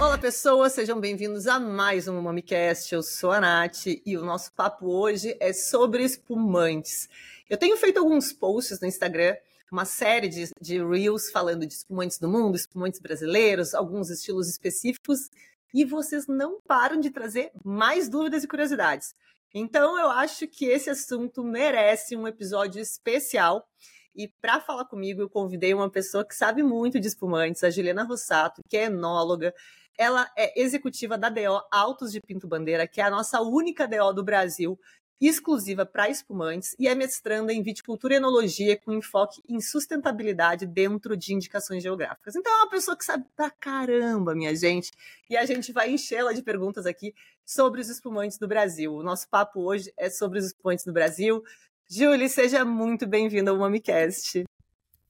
Olá, pessoas, sejam bem-vindos a mais um MamiCast. Eu sou a Nath e o nosso papo hoje é sobre espumantes. Eu tenho feito alguns posts no Instagram, uma série de, de Reels falando de espumantes do mundo, espumantes brasileiros, alguns estilos específicos, e vocês não param de trazer mais dúvidas e curiosidades. Então, eu acho que esse assunto merece um episódio especial. E para falar comigo, eu convidei uma pessoa que sabe muito de espumantes, a Juliana Rossato, que é enóloga. Ela é executiva da DO Altos de Pinto Bandeira, que é a nossa única DO do Brasil, exclusiva para espumantes, e é mestranda em viticultura e enologia com enfoque em sustentabilidade dentro de indicações geográficas. Então é uma pessoa que sabe pra caramba, minha gente, e a gente vai enchê-la de perguntas aqui sobre os espumantes do Brasil. O nosso papo hoje é sobre os espumantes do Brasil. Julie, seja muito bem-vinda ao MamiCast.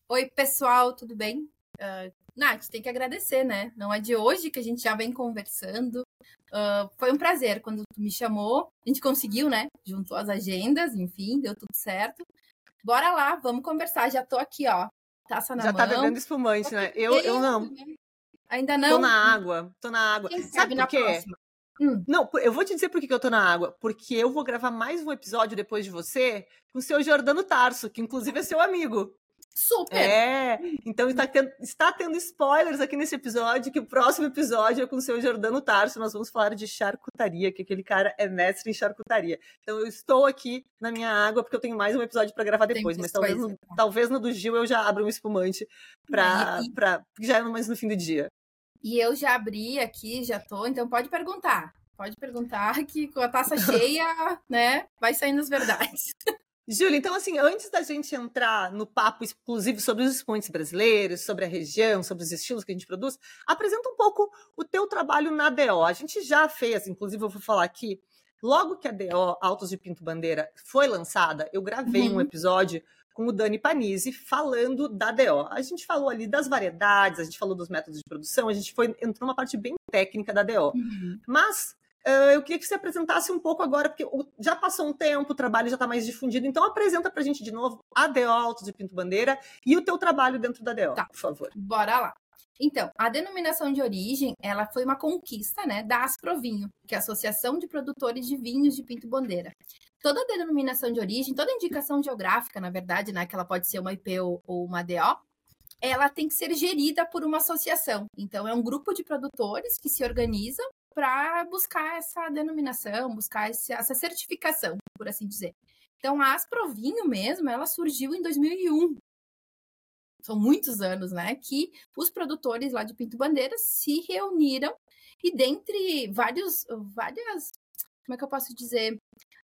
Oi, pessoal, tudo bem? Uh, Nath, tem que agradecer, né? Não é de hoje que a gente já vem conversando. Uh, foi um prazer quando tu me chamou. A gente conseguiu, né? Juntou as agendas, enfim, deu tudo certo. Bora lá, vamos conversar. Já tô aqui, ó. Taça na já mão. Já tá bebendo espumante, né? Eu, eu não. Ainda não? Tô na água, tô na água. Quem sabe, sabe por quê? Próxima? Hum. Não, eu vou te dizer por que eu tô na água. Porque eu vou gravar mais um episódio depois de você com o seu Jordano Tarso, que inclusive é seu amigo. Super! É, então está tendo, está tendo spoilers aqui nesse episódio, que o próximo episódio é com o seu Jordano Tarso, nós vamos falar de charcutaria, que aquele cara é mestre em charcutaria. Então eu estou aqui na minha água, porque eu tenho mais um episódio para gravar depois, mas talvez no, talvez no do Gil eu já abra um espumante para já é mais no fim do dia. E eu já abri aqui, já tô, então pode perguntar. Pode perguntar que com a taça cheia, né, vai saindo as verdades. Júlia, então assim, antes da gente entrar no papo exclusivo sobre os expoentes brasileiros, sobre a região, sobre os estilos que a gente produz, apresenta um pouco o teu trabalho na DO. A gente já fez, inclusive eu vou falar aqui, logo que a DO Altos de Pinto Bandeira foi lançada, eu gravei uhum. um episódio com o Dani Panizzi falando da DO. A gente falou ali das variedades, a gente falou dos métodos de produção, a gente foi entrou numa parte bem técnica da DO. Uhum. Mas eu queria que você apresentasse um pouco agora, porque já passou um tempo, o trabalho já está mais difundido, então apresenta para a gente de novo a DO Alto de Pinto Bandeira e o teu trabalho dentro da DO, tá. por favor. Bora lá. Então, a denominação de origem, ela foi uma conquista, né, da Asprovinho, que é a Associação de Produtores de Vinhos de Pinto Bandeira. Toda denominação de origem, toda indicação geográfica, na verdade, né, que ela pode ser uma IP ou, ou uma DO, ela tem que ser gerida por uma associação. Então, é um grupo de produtores que se organizam para buscar essa denominação, buscar esse, essa certificação, por assim dizer. Então, a Asprovinho mesmo, ela surgiu em 2001. São muitos anos, né? Que os produtores lá de Pinto Bandeira se reuniram e dentre vários, várias, como é que eu posso dizer?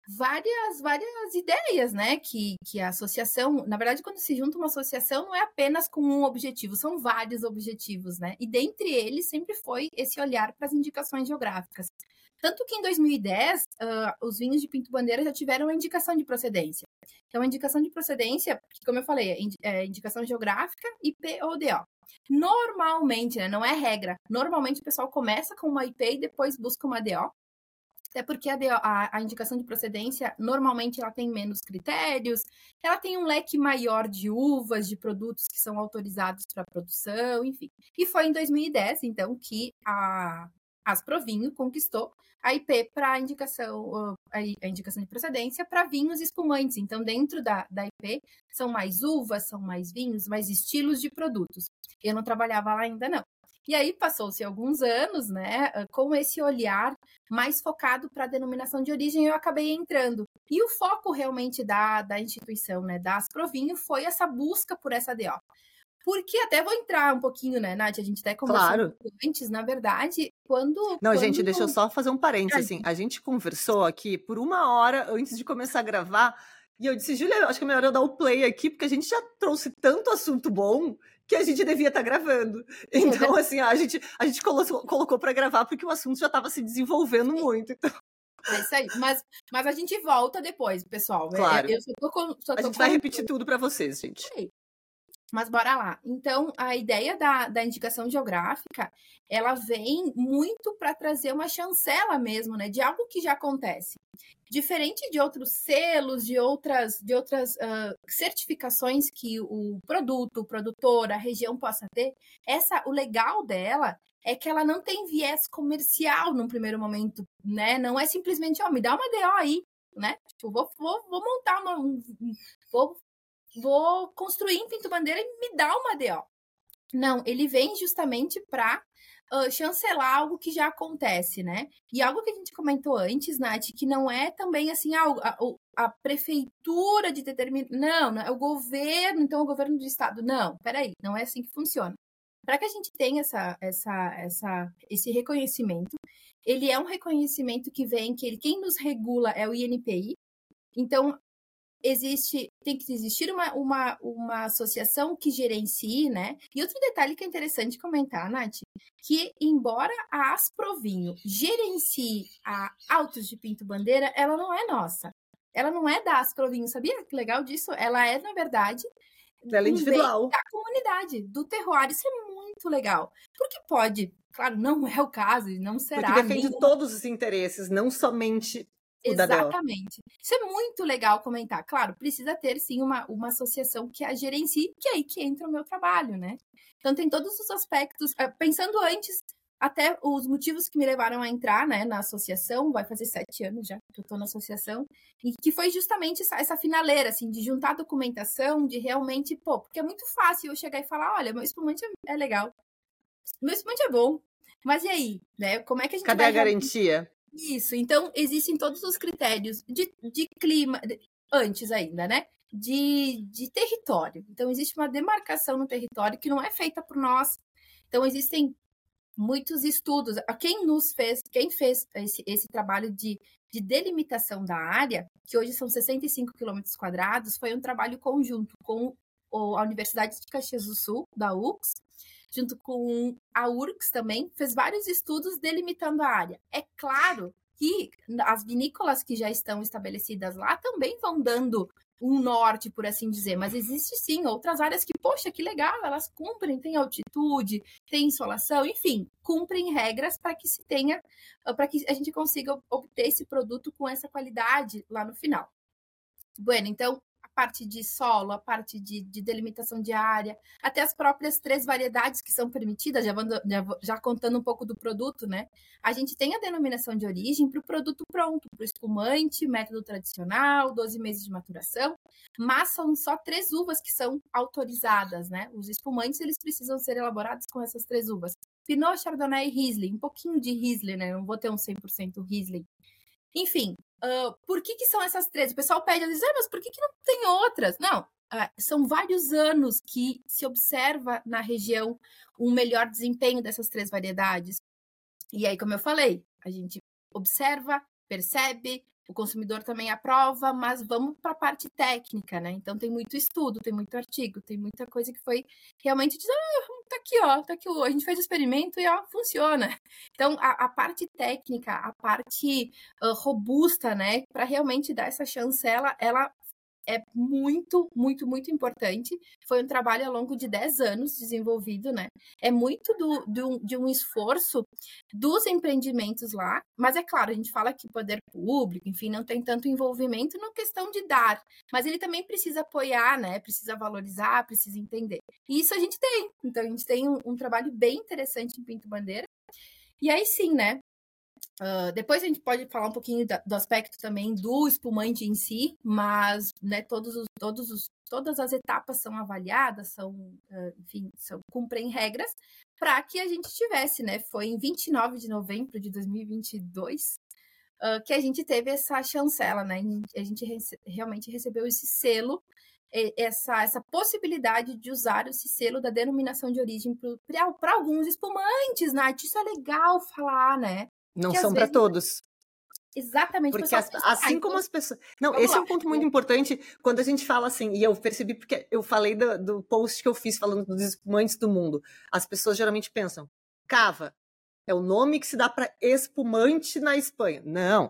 Várias várias ideias, né? Que, que a associação, na verdade, quando se junta uma associação, não é apenas com um objetivo, são vários objetivos, né? E dentre eles sempre foi esse olhar para as indicações geográficas. Tanto que em 2010, uh, os vinhos de Pinto Bandeira já tiveram a indicação de procedência. Então, a indicação de procedência, como eu falei, é indicação geográfica e PODO. Normalmente, né, não é regra, normalmente o pessoal começa com uma IP e depois busca uma DO. Até porque a, a, a, indicação de procedência, normalmente, ela tem menos critérios, ela tem um leque maior de uvas, de produtos que são autorizados para produção, enfim. E foi em 2010, então, que a Asprovinho conquistou a IP para a indicação, a indicação de procedência para vinhos espumantes. Então, dentro da, da IP, são mais uvas, são mais vinhos, mais estilos de produtos. Eu não trabalhava lá ainda, não. E aí passou-se alguns anos, né, com esse olhar mais focado para a denominação de origem, eu acabei entrando. E o foco realmente da, da instituição, né, da Asprovinho, foi essa busca por essa DO. Porque até vou entrar um pouquinho, né, Nath? A gente até conversou claro. antes, na verdade, quando. Não, quando... gente, deixa eu só fazer um parênteses. Assim, a gente conversou aqui por uma hora antes de começar a gravar. E eu disse, Julia, acho que é melhor eu dar o play aqui, porque a gente já trouxe tanto assunto bom que a gente devia estar tá gravando. Então, assim, a gente, a gente colocou, colocou para gravar porque o assunto já estava se desenvolvendo muito. Então... É isso aí. Mas, mas a gente volta depois, pessoal. Claro. Eu, só tô com, só tô a gente com... vai repetir tudo para vocês, gente. Mas bora lá. Então, a ideia da, da indicação geográfica, ela vem muito para trazer uma chancela mesmo, né? De algo que já acontece. Diferente de outros selos, de outras, de outras uh, certificações que o produto, o produtor, a região possa ter, essa, o legal dela é que ela não tem viés comercial num primeiro momento, né? Não é simplesmente, ó, oh, me dá uma DO aí, né? Tipo, vou, vou, vou montar uma. Um, vou vou construir em Pinto Bandeira e me dá uma DO. Não, ele vem justamente para uh, chancelar algo que já acontece, né? E algo que a gente comentou antes, Nath, que não é também assim a, a, a prefeitura de determinar. Não, não é o governo, então o governo do estado. Não, peraí, não é assim que funciona. Para que a gente tenha essa, essa, essa, esse reconhecimento, ele é um reconhecimento que vem, que ele, quem nos regula é o INPI. Então, existe, tem que existir uma, uma, uma associação que gerencie, né? E outro detalhe que é interessante comentar, Nath, que embora a Asprovinho gerencie a Autos de Pinto Bandeira, ela não é nossa. Ela não é da Asprovinho, sabia que legal disso? Ela é, na verdade, ela é individual. da comunidade, do terroir. Isso é muito legal. Porque pode, claro, não é o caso, não será. Porque defende nenhum... todos os interesses, não somente Exatamente. Isso é muito legal comentar. Claro, precisa ter sim uma, uma associação que a gerencie, que é aí que entra o meu trabalho, né? Então tem todos os aspectos. Eh, pensando antes, até os motivos que me levaram a entrar né, na associação, vai fazer sete anos já que eu estou na associação, e que foi justamente essa, essa, finaleira, assim, de juntar documentação, de realmente, pô, porque é muito fácil eu chegar e falar, olha, meu espumante é, é legal, meu espumante é bom, mas e aí, né? Como é que a gente Cadê vai a garantia? Isso, então existem todos os critérios de, de clima, antes ainda, né? De, de território. Então, existe uma demarcação no território que não é feita por nós. Então, existem muitos estudos. Quem nos fez, quem fez esse, esse trabalho de, de delimitação da área, que hoje são 65 quilômetros quadrados, foi um trabalho conjunto com a Universidade de Caxias do Sul, da UX, junto com a URCS também, fez vários estudos delimitando a área. É claro que as vinícolas que já estão estabelecidas lá também vão dando um norte, por assim dizer, mas existe sim outras áreas que, poxa, que legal, elas cumprem, tem altitude, tem insolação, enfim, cumprem regras para que se tenha, para que a gente consiga obter esse produto com essa qualidade lá no final. Bueno, então, parte de solo, a parte de, de, delimitação de área, até as próprias três variedades que são permitidas, já, já, já contando um pouco do produto, né? A gente tem a denominação de origem para o produto pronto, para o espumante, método tradicional, 12 meses de maturação, mas são só três uvas que são autorizadas, né? Os espumantes, eles precisam ser elaborados com essas três uvas. Pinot, Chardonnay e Riesling, um pouquinho de Riesling, né? Não vou ter um 100% Riesling. Enfim, uh, por que, que são essas três? O pessoal pede, vezes, ah, mas por que, que não tem outras? Não, uh, são vários anos que se observa na região um melhor desempenho dessas três variedades. E aí, como eu falei, a gente observa, percebe, o consumidor também aprova, mas vamos para a parte técnica, né? Então tem muito estudo, tem muito artigo, tem muita coisa que foi realmente diz, ah, aqui, ó, tá aqui, a gente fez o experimento e ó, funciona. Então a, a parte técnica, a parte uh, robusta, né, para realmente dar essa chancela, ela é muito, muito, muito importante. Foi um trabalho ao longo de 10 anos desenvolvido, né? É muito do, do, de um esforço dos empreendimentos lá, mas é claro, a gente fala que poder público, enfim, não tem tanto envolvimento na questão de dar, mas ele também precisa apoiar, né? Precisa valorizar, precisa entender. E isso a gente tem. Então, a gente tem um, um trabalho bem interessante em Pinto Bandeira. E aí sim, né? Uh, depois a gente pode falar um pouquinho da, do aspecto também do espumante em si, mas né, todos os, todos os, todas as etapas são avaliadas, são, uh, enfim, são, cumprem regras para que a gente tivesse, né? Foi em 29 de novembro de 2022 uh, que a gente teve essa chancela, né? A gente rece realmente recebeu esse selo, essa, essa possibilidade de usar esse selo da denominação de origem para alguns espumantes, Nath. Isso é legal falar, né? Não que são para todos. Exatamente. Porque as, assim como as pessoas. Não, esse lá. é um ponto muito importante quando a gente fala assim, e eu percebi porque eu falei do, do post que eu fiz falando dos espumantes do mundo. As pessoas geralmente pensam, cava é o nome que se dá para espumante na Espanha. Não.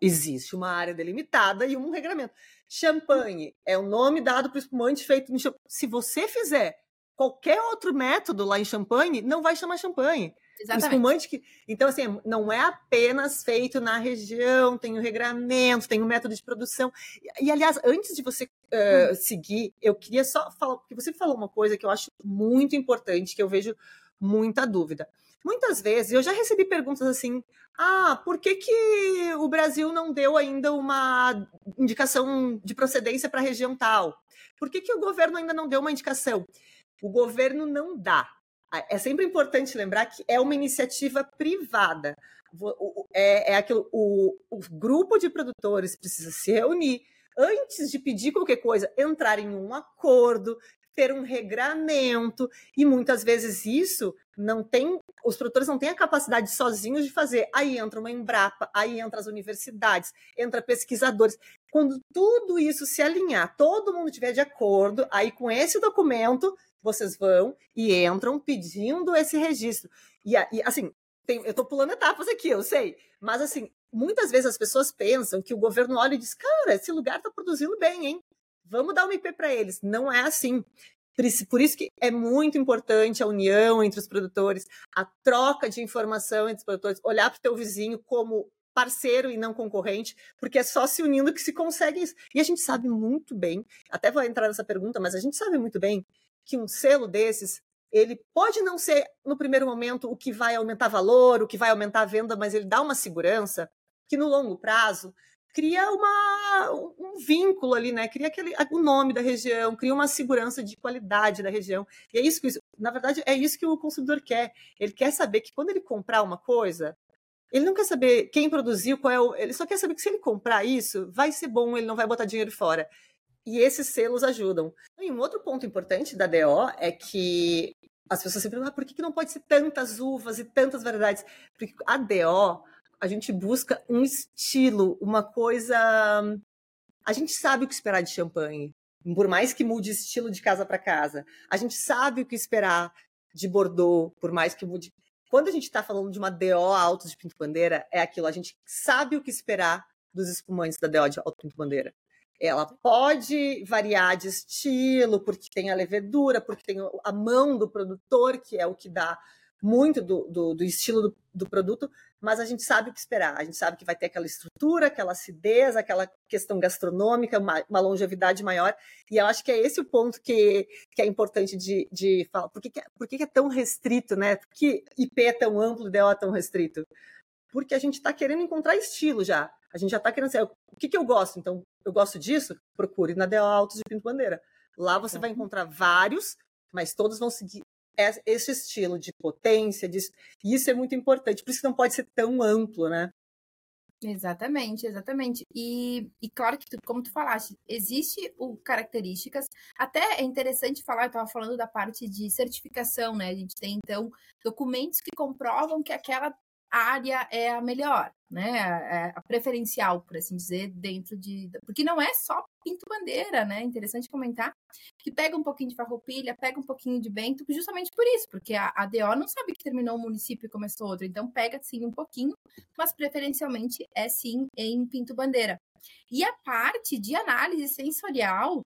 Existe uma área delimitada e um regramento. Champanhe é o nome dado para o espumante feito em champanhe. Se você fizer qualquer outro método lá em champanhe, não vai chamar champanhe. Exatamente. Espumante que. Então, assim, não é apenas feito na região, tem o regramento, tem o método de produção. E, aliás, antes de você uh, hum. seguir, eu queria só falar, porque você falou uma coisa que eu acho muito importante, que eu vejo muita dúvida. Muitas vezes eu já recebi perguntas assim: ah, por que, que o Brasil não deu ainda uma indicação de procedência para a região tal? Por que, que o governo ainda não deu uma indicação? O governo não dá. É sempre importante lembrar que é uma iniciativa privada. É, é aquilo, o, o grupo de produtores precisa se reunir antes de pedir qualquer coisa, entrar em um acordo, ter um regramento, e muitas vezes isso não tem, os produtores não têm a capacidade sozinhos de fazer. Aí entra uma Embrapa, aí entra as universidades, entra pesquisadores. Quando tudo isso se alinhar, todo mundo tiver de acordo, aí com esse documento vocês vão e entram pedindo esse registro. E, e assim, tem, eu estou pulando etapas aqui, eu sei, mas assim, muitas vezes as pessoas pensam que o governo olha e diz: cara, esse lugar está produzindo bem, hein? Vamos dar um IP para eles. Não é assim. Por isso que é muito importante a união entre os produtores, a troca de informação entre os produtores, olhar para o teu vizinho como parceiro e não concorrente, porque é só se unindo que se consegue isso. E a gente sabe muito bem, até vou entrar nessa pergunta, mas a gente sabe muito bem que um selo desses, ele pode não ser no primeiro momento o que vai aumentar valor, o que vai aumentar a venda, mas ele dá uma segurança que no longo prazo cria uma, um vínculo ali, né? Cria aquele, o nome da região, cria uma segurança de qualidade da região. E é isso que, na verdade, é isso que o consumidor quer. Ele quer saber que quando ele comprar uma coisa, ele não quer saber quem produziu, qual é o. Ele só quer saber que se ele comprar isso, vai ser bom, ele não vai botar dinheiro fora. E esses selos ajudam. E um outro ponto importante da DO é que as pessoas sempre perguntam ah, por que não pode ser tantas uvas e tantas variedades? Porque a DO a gente busca um estilo, uma coisa. A gente sabe o que esperar de champanhe, por mais que mude estilo de casa para casa. A gente sabe o que esperar de Bordeaux, por mais que mude. Quando a gente está falando de uma DO alto de pinto bandeira, é aquilo. A gente sabe o que esperar dos espumantes da DO de alto pinto bandeira. Ela pode variar de estilo, porque tem a levedura, porque tem a mão do produtor, que é o que dá muito do, do, do estilo do, do, produto, mas a gente sabe o que esperar. A gente sabe que vai ter aquela estrutura, aquela acidez, aquela questão gastronômica, uma, uma longevidade maior. E eu acho que é esse o ponto que, que é importante de, de falar. Por, que, que, é, por que, que é tão restrito, né? Por que IP é tão amplo, DO é tão restrito? Porque a gente está querendo encontrar estilo já. A gente já está querendo saber o que, que eu gosto. Então, eu gosto disso, procure na DO Altos de Pinto Bandeira. Lá você vai encontrar vários, mas todos vão seguir esse estilo de potência, de... e isso é muito importante, por isso não pode ser tão amplo, né? Exatamente, exatamente. E, e claro que, tu, como tu falaste, existe o características. Até é interessante falar, eu estava falando da parte de certificação, né? A gente tem, então, documentos que comprovam que aquela área é a melhor, né? É a preferencial, por assim dizer, dentro de. Porque não é só pinto bandeira, né? Interessante comentar que pega um pouquinho de farroupilha, pega um pouquinho de bento, justamente por isso, porque a, a DO não sabe que terminou um município e começou outro, então pega sim um pouquinho, mas preferencialmente é sim em pinto bandeira. E a parte de análise sensorial,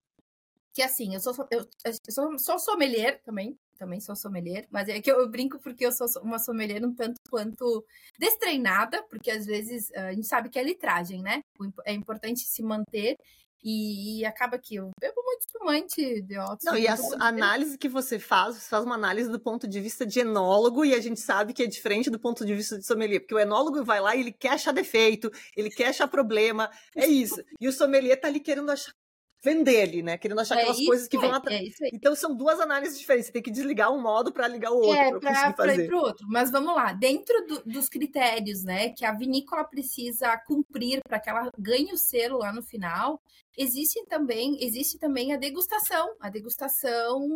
que assim, eu sou, eu, eu sou, sou sommelier também, também sou sommelier, mas é que eu brinco porque eu sou uma sommelier um tanto quanto destreinada, porque às vezes a gente sabe que é litragem, né? É importante se manter e acaba que eu bebo muito espumante de óxido. Não, e a análise que você faz, você faz uma análise do ponto de vista de enólogo e a gente sabe que é diferente do ponto de vista de sommelier, porque o enólogo vai lá e ele quer achar defeito, ele quer achar problema, é isso. E o sommelier tá ali querendo achar vender ali, né? Querendo achar é aquelas coisas que vão atrás. É então são duas análises diferentes. Você tem que desligar um modo para ligar o outro. É, para o outro. Mas vamos lá. Dentro do, dos critérios, né, que a vinícola precisa cumprir para que ela ganhe o selo lá no final, existe também existe também a degustação, a degustação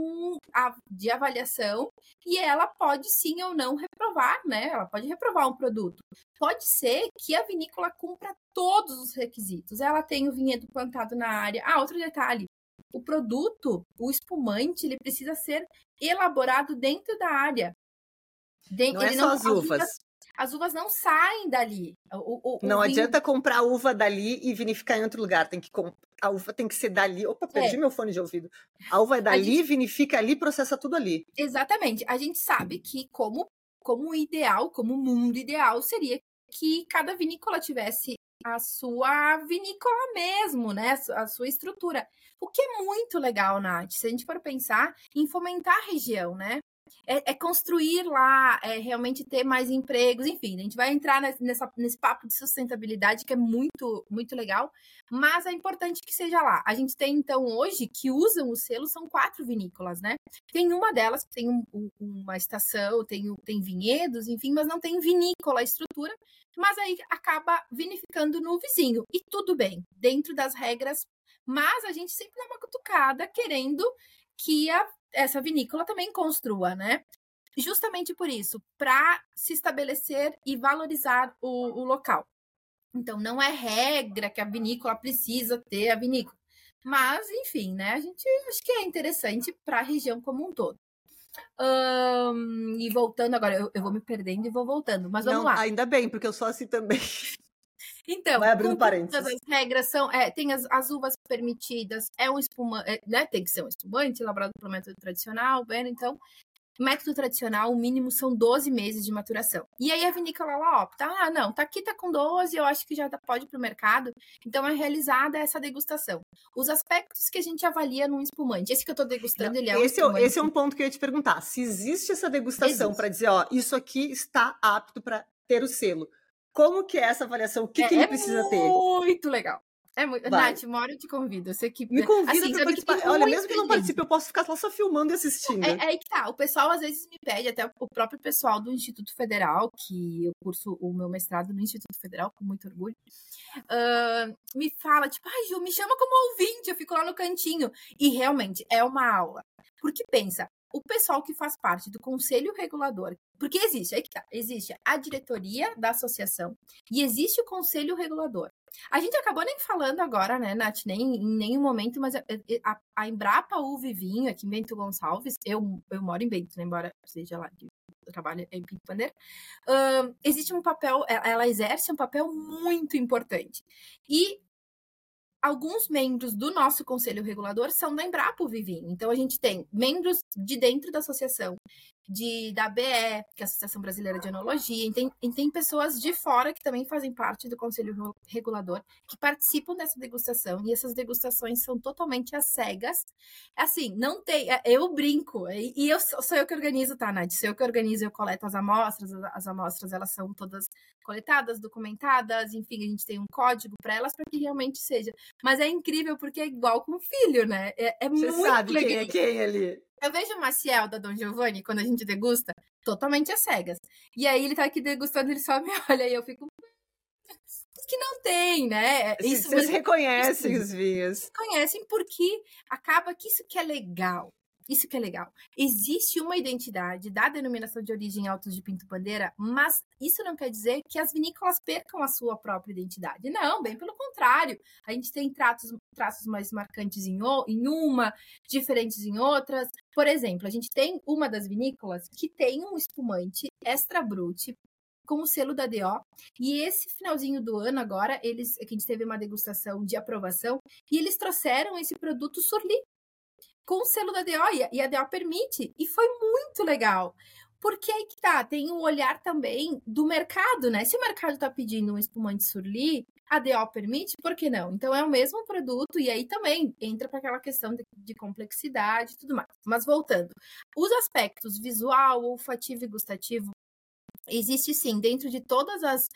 de avaliação e ela pode sim ou não reprovar, né? Ela pode reprovar um produto. Pode ser que a vinícola cumpra todos os requisitos. Ela tem o vinhedo plantado na área. Ah, outro detalhe. O produto, o espumante, ele precisa ser elaborado dentro da área. De, não é só as uvas. As uvas não saem dali. O, o, não vinho... adianta comprar uva dali e vinificar em outro lugar. Tem que comp... A uva tem que ser dali. Opa, perdi é. meu fone de ouvido. A uva é dali, gente... vinifica ali, processa tudo ali. Exatamente. A gente sabe que como como ideal, como mundo ideal, seria que cada vinícola tivesse a sua vinícola mesmo, né? A sua estrutura. O que é muito legal, Nath, se a gente for pensar em fomentar a região, né? É, é, construir lá, é realmente ter mais empregos, enfim, a gente vai entrar nessa, nesse papo de sustentabilidade que é muito, muito legal, mas é importante que seja lá. A gente tem, então, hoje, que usam o selo, são quatro vinícolas, né? Tem uma delas tem um, uma estação, tem, tem vinhedos, enfim, mas não tem vinícola, estrutura, mas aí acaba vinificando no vizinho. E tudo bem, dentro das regras, mas a gente sempre dá uma cutucada querendo que a essa vinícola também construa, né? Justamente por isso, para se estabelecer e valorizar o, o local. Então, não é regra que a vinícola precisa ter a vinícola. Mas, enfim, né? A gente acho que é interessante para a região como um todo. Um, e voltando agora, eu, eu, vou me perdendo e vou voltando, mas vamos Não, lá. Ainda bem, porque eu sou assim também. Então, Vai abrindo parênteses. as regras são, é, tem as, as, uvas permitidas, é um espumante, é, né, tem que ser um espumante elaborado pelo método tradicional, bem, então, método tradicional, o mínimo são 12 meses de maturação. E aí a vinícola ela opta, ah, não, tá aqui tá com 12, eu acho que já pode ir pro mercado. Então é realizada essa degustação. Os aspectos que a gente avalia num espumante. Esse que eu tô degustando, ele é esse um é, esse é um ponto que eu ia te perguntar. Se existe essa degustação para dizer, ó, isso aqui está apto para ter o selo. Como que é essa avaliação? O que, é, que ele é precisa ter? Muito legal. É muito. Vai. Nath, uma hora eu te convido. Você que... Me convida assim, pra participar. Olha, mesmo que não participe, eu posso ficar só filmando e assistindo. É, é aí que tá. O pessoal às vezes me pede, até o próprio pessoal do Instituto Federal, que eu curso o meu mestrado no Instituto Federal, com muito orgulho, uh, me fala, tipo, ai, Ju, me chama como ouvinte, eu fico lá no cantinho. E realmente é uma aula. Porque pensa, o pessoal que faz parte do conselho regulador, porque existe, aí tá, existe a diretoria da associação e existe o conselho regulador. A gente acabou nem falando agora, né, Nath, nem em nenhum momento, mas a, a, a Embrapa Uve Vinho, aqui em Bento Gonçalves, eu, eu moro em Bento, né, embora seja lá de trabalho em Bandeira, uh, existe um papel, ela exerce um papel muito importante. E alguns membros do nosso conselho regulador são da Embrapa Vivinho. Então, a gente tem membros de dentro da associação, de, da BE, que é a Associação Brasileira de Enologia, e tem, e tem pessoas de fora que também fazem parte do conselho regulador, que participam dessa degustação, e essas degustações são totalmente às cegas. Assim, não tem. É, eu brinco, e eu sou eu que organizo, tá, Nath? Sou eu que organizo, eu coleto as amostras, as amostras elas são todas coletadas, documentadas, enfim, a gente tem um código para elas para que realmente seja. Mas é incrível porque é igual com o filho, né? É, é Você muito sabe legal. quem é quem ali. Eu vejo o Maciel da Dom Giovanni, quando a gente degusta, totalmente às cegas. E aí ele tá aqui degustando, ele só me olha e eu fico. Que não tem, né? Isso, Vocês reconhecem os vinhos. Reconhecem porque acaba que isso que é legal. Isso que é legal. Existe uma identidade da denominação de origem Altos de Pinto Bandeira, mas isso não quer dizer que as vinícolas percam a sua própria identidade. Não, bem pelo contrário. A gente tem traços, traços mais marcantes em, em uma, diferentes em outras. Por exemplo, a gente tem uma das vinícolas que tem um espumante extra brute com o selo da DO. E esse finalzinho do ano agora, eles, que a gente teve uma degustação de aprovação, e eles trouxeram esse produto Surli, com o selo da DO, e a DO permite, e foi muito legal. Porque aí que tá, tem o olhar também do mercado, né? Se o mercado tá pedindo um espumante surli, a DO permite, por que não? Então é o mesmo produto, e aí também entra para aquela questão de, de complexidade e tudo mais. Mas voltando, os aspectos visual, olfativo e gustativo Existe sim, dentro de todas as,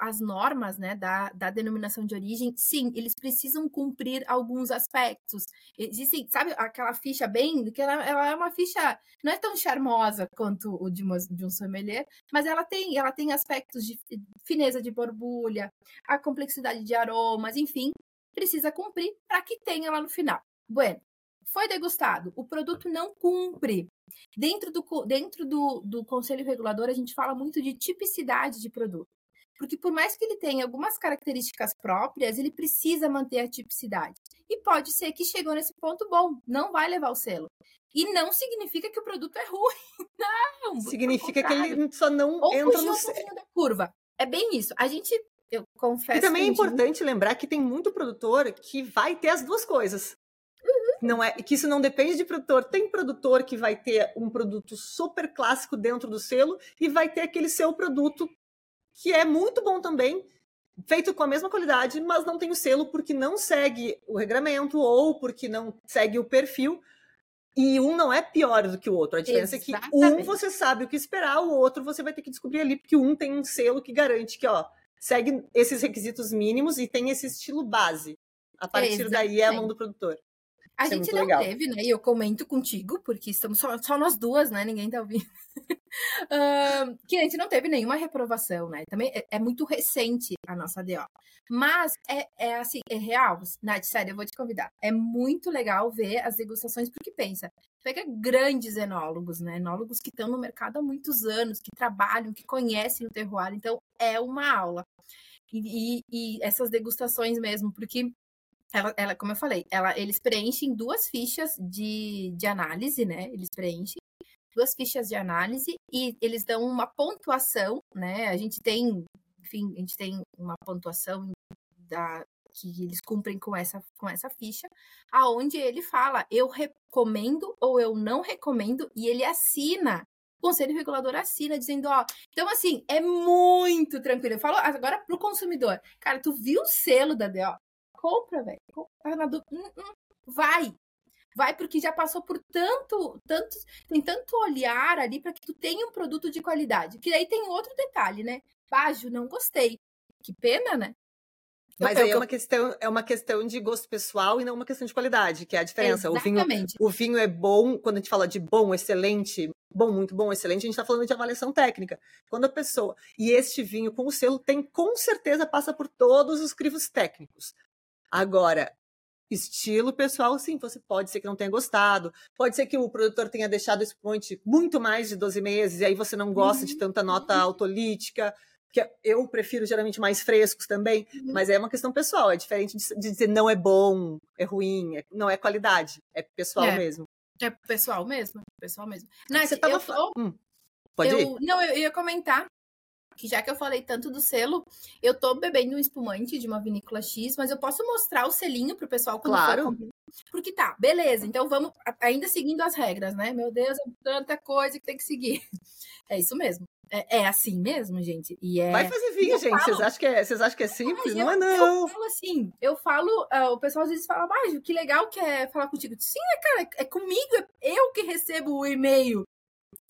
as normas né, da, da denominação de origem, sim, eles precisam cumprir alguns aspectos. Existem, sabe, aquela ficha bem, que ela, ela é uma ficha, não é tão charmosa quanto o de, uma, de um sommelier, mas ela tem, ela tem aspectos de fineza de borbulha, a complexidade de aromas, enfim, precisa cumprir para que tenha lá no final. Bueno, foi degustado, o produto não cumpre. Dentro do, dentro do, do conselho regulador, a gente fala muito de tipicidade de produto. Porque por mais que ele tenha algumas características próprias, ele precisa manter a tipicidade. E pode ser que chegou nesse ponto bom, não vai levar o selo. E não significa que o produto é ruim. Não. Significa que ele só não Ou entra no um da curva. É bem isso. A gente, eu confesso. E também é importante lembrar que tem muito produtor que vai ter as duas coisas. Não é que isso não depende de produtor. Tem produtor que vai ter um produto super clássico dentro do selo e vai ter aquele seu produto que é muito bom também, feito com a mesma qualidade, mas não tem o selo porque não segue o regramento ou porque não segue o perfil. E um não é pior do que o outro. A diferença Exatamente. é que um você sabe o que esperar, o outro você vai ter que descobrir ali, porque um tem um selo que garante que, ó, segue esses requisitos mínimos e tem esse estilo base. A partir Exatamente. daí é a mão do produtor. A Isso é gente é não legal. teve, né? E eu comento contigo, porque estamos só, só nós duas, né? Ninguém tá ouvindo. uh, que a gente não teve nenhuma reprovação, né? Também é, é muito recente a nossa DO. Mas é, é assim, é real. Nath, sério, eu vou te convidar. É muito legal ver as degustações, porque pensa, pega grandes enólogos, né? Enólogos que estão no mercado há muitos anos, que trabalham, que conhecem o terroir. Então, é uma aula. E, e, e essas degustações mesmo, porque ela, ela, como eu falei, ela, eles preenchem duas fichas de, de análise, né? Eles preenchem duas fichas de análise e eles dão uma pontuação, né? A gente tem, enfim, a gente tem uma pontuação da, que eles cumprem com essa, com essa ficha, aonde ele fala, eu recomendo ou eu não recomendo, e ele assina. O Conselho Regulador assina, dizendo, ó. Então, assim, é muito tranquilo. Eu falo agora pro consumidor. Cara, tu viu o selo da DO? Compra, velho. Na dúvida. Hum, hum. Vai. Vai porque já passou por tanto, tanto, tem tanto olhar ali para que tu tenha um produto de qualidade. Que aí tem outro detalhe, né? Bajo, não gostei. Que pena, né? Mas aí é uma, questão, é uma questão de gosto pessoal e não uma questão de qualidade, que é a diferença. Exatamente. O vinho, o vinho é bom, quando a gente fala de bom, excelente, bom, muito bom, excelente, a gente está falando de avaliação técnica. Quando a pessoa. E este vinho com o selo tem, com certeza, passa por todos os crivos técnicos. Agora, estilo pessoal, sim, você pode ser que não tenha gostado, pode ser que o produtor tenha deixado esse point muito mais de 12 meses e aí você não gosta uhum. de tanta nota uhum. autolítica, que eu prefiro geralmente mais frescos também, uhum. mas é uma questão pessoal, é diferente de, de, dizer não é bom, é ruim, é, não é qualidade, é pessoal é. mesmo. É pessoal mesmo, pessoal mesmo. Nath, você tava falando. Hum, pode eu, ir? Não, eu ia comentar que já que eu falei tanto do selo, eu tô bebendo um espumante de uma vinícola X, mas eu posso mostrar o selinho pro pessoal quando claro. for Porque tá, beleza. Então vamos ainda seguindo as regras, né? Meu Deus, é tanta coisa que tem que seguir. É isso mesmo. É, é assim mesmo, gente. E é... Vai fazer vinho, gente. Falo... Vocês, acham que é, vocês acham que é simples? não é, não. Eu falo assim, eu falo, uh, o pessoal às vezes fala, mas que legal que é falar contigo. Sim, é, cara, é, é comigo, é eu que recebo o e-mail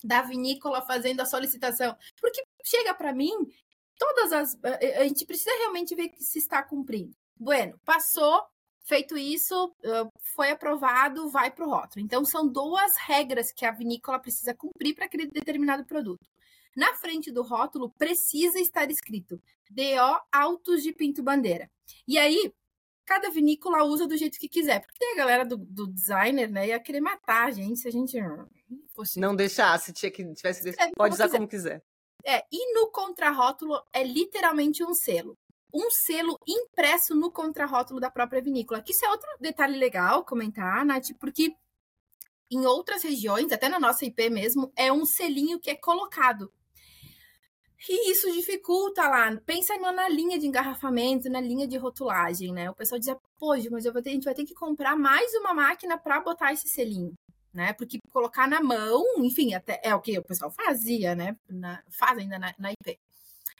da vinícola fazendo a solicitação. Porque chega para mim, todas as. A gente precisa realmente ver se está cumprindo. Bueno, passou, feito isso, foi aprovado, vai para o rótulo. Então, são duas regras que a vinícola precisa cumprir para aquele determinado produto. Na frente do rótulo precisa estar escrito DO Autos de Pinto Bandeira. E aí, cada vinícola usa do jeito que quiser. Porque tem a galera do, do designer, né? Ia querer matar a gente se a gente fosse. Não deixasse, tinha que tivesse. É, pode usar quiser. como quiser. É, e no contrarótulo é literalmente um selo. Um selo impresso no contrarótulo da própria vinícola. Que isso é outro detalhe legal comentar, Nath, porque em outras regiões, até na nossa IP mesmo, é um selinho que é colocado. E isso dificulta lá. Pensa na linha de engarrafamento, na linha de rotulagem, né? O pessoal dizia, poxa, mas ter, a gente vai ter que comprar mais uma máquina para botar esse selinho né? Porque colocar na mão, enfim, até é o que o pessoal fazia, né? Na, faz ainda na, na IP.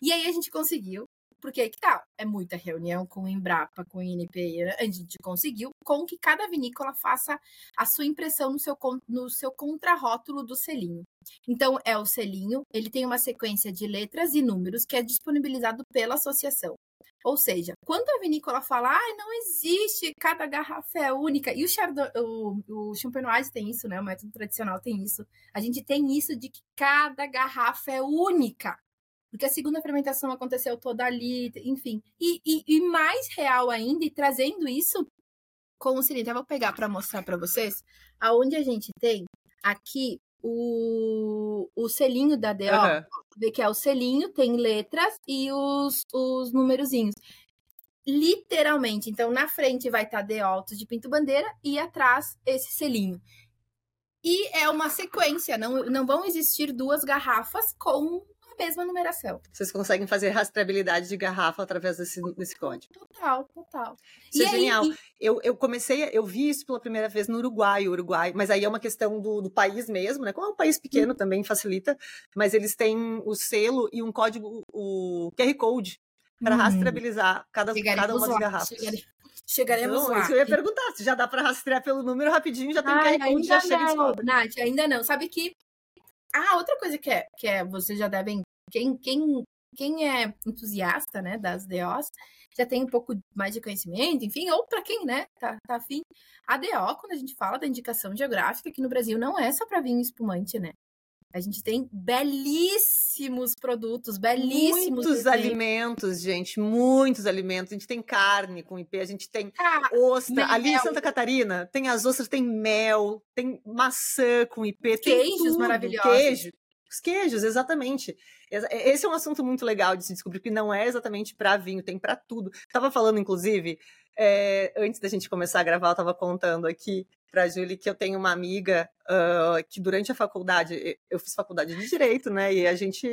E aí a gente conseguiu, porque aí que tá, é muita reunião com o Embrapa, com o INPI, a gente conseguiu com que cada vinícola faça a sua impressão no seu, no seu do selinho. Então, é o selinho, ele tem uma sequência de letras e números que é disponibilizado pela associação. Ou seja, quando a vinícola fala, ah, não existe, cada garrafa é única, e o, Chardonnay, o, o Champenoise tem isso, né? O método tradicional tem isso. A gente tem isso de que cada garrafa é única. Porque a segunda fermentação aconteceu toda ali, enfim. E, e, e mais real ainda, e trazendo isso com o seguinte, eu vou pegar para mostrar para vocês, aonde a gente tem aqui o, o selinho da DO. Uhum. Vê que é o selinho, tem letras e os, os numerozinhos. Literalmente. Então, na frente vai estar tá DO de Pinto Bandeira e atrás esse selinho. E é uma sequência, não, não vão existir duas garrafas com mesma numeração. Vocês conseguem fazer rastreabilidade de garrafa através desse, desse código. Total, total. Isso e é aí, genial. E... Eu, eu comecei, eu vi isso pela primeira vez no Uruguai, Uruguai, mas aí é uma questão do, do país mesmo, né? Como é um país pequeno hum. também facilita, mas eles têm o selo e um código, o QR Code, para hum. rastreabilizar cada, cada uma das garrafas. Chegaremos não, lá. Isso eu ia perguntar, se já dá para rastrear pelo número rapidinho, já tem Ai, QR Code, já chega não, Nath, ainda não. Sabe que ah, outra coisa que é, que é vocês já devem. Quem, quem, quem é entusiasta né, das DOs já tem um pouco mais de conhecimento, enfim, ou para quem né, tá, tá afim. A DO, quando a gente fala da indicação geográfica aqui no Brasil, não é só para vinho espumante, né? A gente tem belíssimos produtos, belíssimos. Muitos alimentos, gente, muitos alimentos. A gente tem carne com IP, a gente tem ah, ostra. Mel. Ali em Santa Catarina tem as ostras, tem mel, tem maçã com IP, queijos tudo. maravilhosos. Queijo. Os queijos, exatamente. Esse é um assunto muito legal de se descobrir, que não é exatamente para vinho, tem para tudo. Tava falando, inclusive, é, antes da gente começar a gravar, eu estava contando aqui para a Julie que eu tenho uma amiga uh, que durante a faculdade, eu fiz faculdade de Direito, né? E a gente,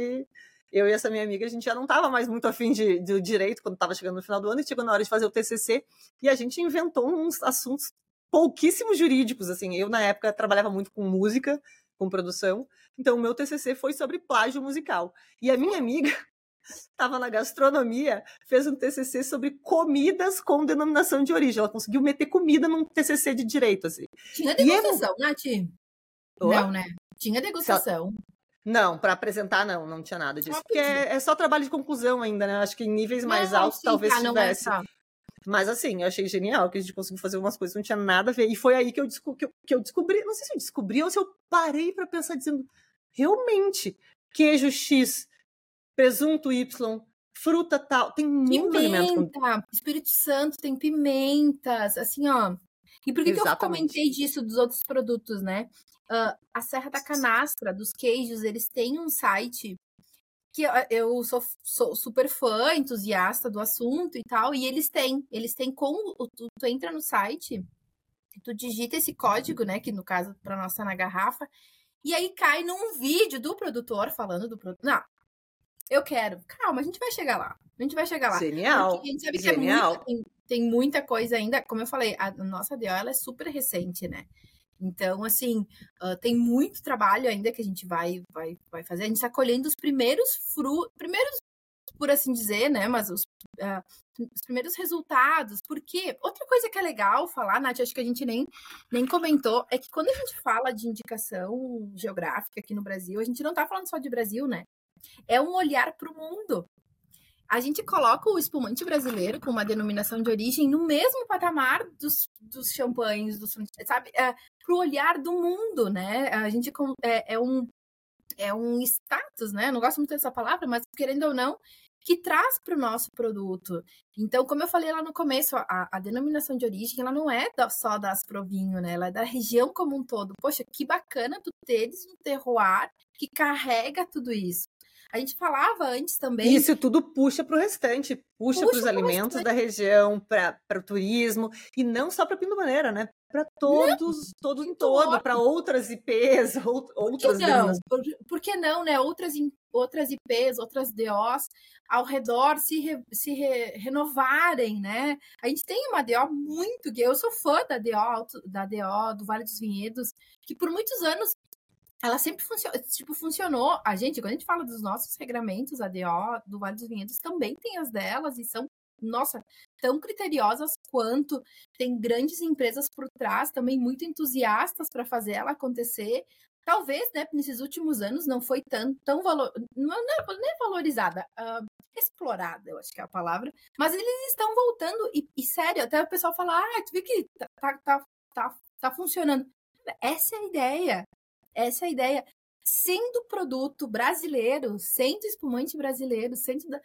eu e essa minha amiga, a gente já não estava mais muito afim de, de Direito quando estava chegando no final do ano e chegou na hora de fazer o TCC e a gente inventou uns assuntos pouquíssimos jurídicos, assim. Eu, na época, trabalhava muito com música, com produção, então o meu TCC foi sobre plágio musical. E a minha amiga estava na gastronomia, fez um TCC sobre comidas com denominação de origem. Ela conseguiu meter comida num TCC de direito, assim. Tinha é degustação, é... Nath? Não, né? Tinha degustação. Não, para apresentar não, não tinha nada disso. Porque é, é, só trabalho de conclusão ainda, né? Acho que em níveis mais não, altos sim, talvez tá, tivesse. É Mas assim, eu achei genial que a gente conseguiu fazer umas coisas que não tinha nada a ver. E foi aí que eu, que eu, que eu descobri, não sei se eu descobri ou se eu parei para pensar dizendo, realmente, queijo X presunto Y, fruta tal, tem muito pimenta, alimento. Espírito Santo tem pimentas, assim, ó. E por que, que eu comentei disso dos outros produtos, né? Uh, a Serra da Canastra, dos queijos, eles têm um site que eu sou, sou, super fã, entusiasta do assunto e tal, e eles têm, eles têm como tu, tu entra no site, tu digita esse código, né, que no caso para nossa na garrafa, e aí cai num vídeo do produtor falando do produto. Não, eu quero. Calma, a gente vai chegar lá. A gente vai chegar lá. Genial. Porque a gente sabe Genial. que é muito, tem, tem, muita coisa ainda. Como eu falei, a nossa DO ela é super recente, né? Então, assim, uh, tem muito trabalho ainda que a gente vai, vai, vai fazer. A gente está colhendo os primeiros frutos, primeiros, por assim dizer, né? Mas os, uh, os primeiros resultados. Porque outra coisa que é legal falar, Nath, acho que a gente nem, nem comentou, é que quando a gente fala de indicação geográfica aqui no Brasil, a gente não está falando só de Brasil, né? É um olhar para o mundo. A gente coloca o espumante brasileiro com uma denominação de origem no mesmo patamar dos, dos champanhes, dos, sabe? É, para o olhar do mundo, né? A gente é, é um é um status, né? Não gosto muito dessa palavra, mas querendo ou não, que traz para o nosso produto. Então, como eu falei lá no começo, a, a denominação de origem, ela não é da, só da Asprovinho, né? Ela é da região como um todo. Poxa, que bacana tu teres um terroir que carrega tudo isso. A gente falava antes também. Isso tudo puxa para o restante, puxa, para os alimentos restante. da região, para o turismo, e não só para Pindomaneira, né? Para todos, todos em todo, para outras IPs, outras. Por que não? Por, por, que não, né? Outras, outras IPs, outras DOs ao redor se, re, se re, renovarem, né? A gente tem uma DO muito eu sou fã da DO, da DO do Vale dos Vinhedos, que por muitos anos ela sempre funcionou, tipo, funcionou. A gente, quando a gente fala dos nossos regramentos, a DO do Vale dos Vinhedos também tem as delas e são, nossa, tão criteriosas quanto. Tem grandes empresas por trás, também muito entusiastas para fazer ela acontecer. Talvez, né, nesses últimos anos não foi tão, tão valor, não, é, não é valorizada, uh, explorada, eu acho que é a palavra. Mas eles estão voltando e, e sério, até o pessoal fala, ah, tu vê que tá, tá, tá, tá, tá funcionando. Essa é a ideia. Essa é a ideia. Sendo produto brasileiro, sendo espumante brasileiro, sendo da...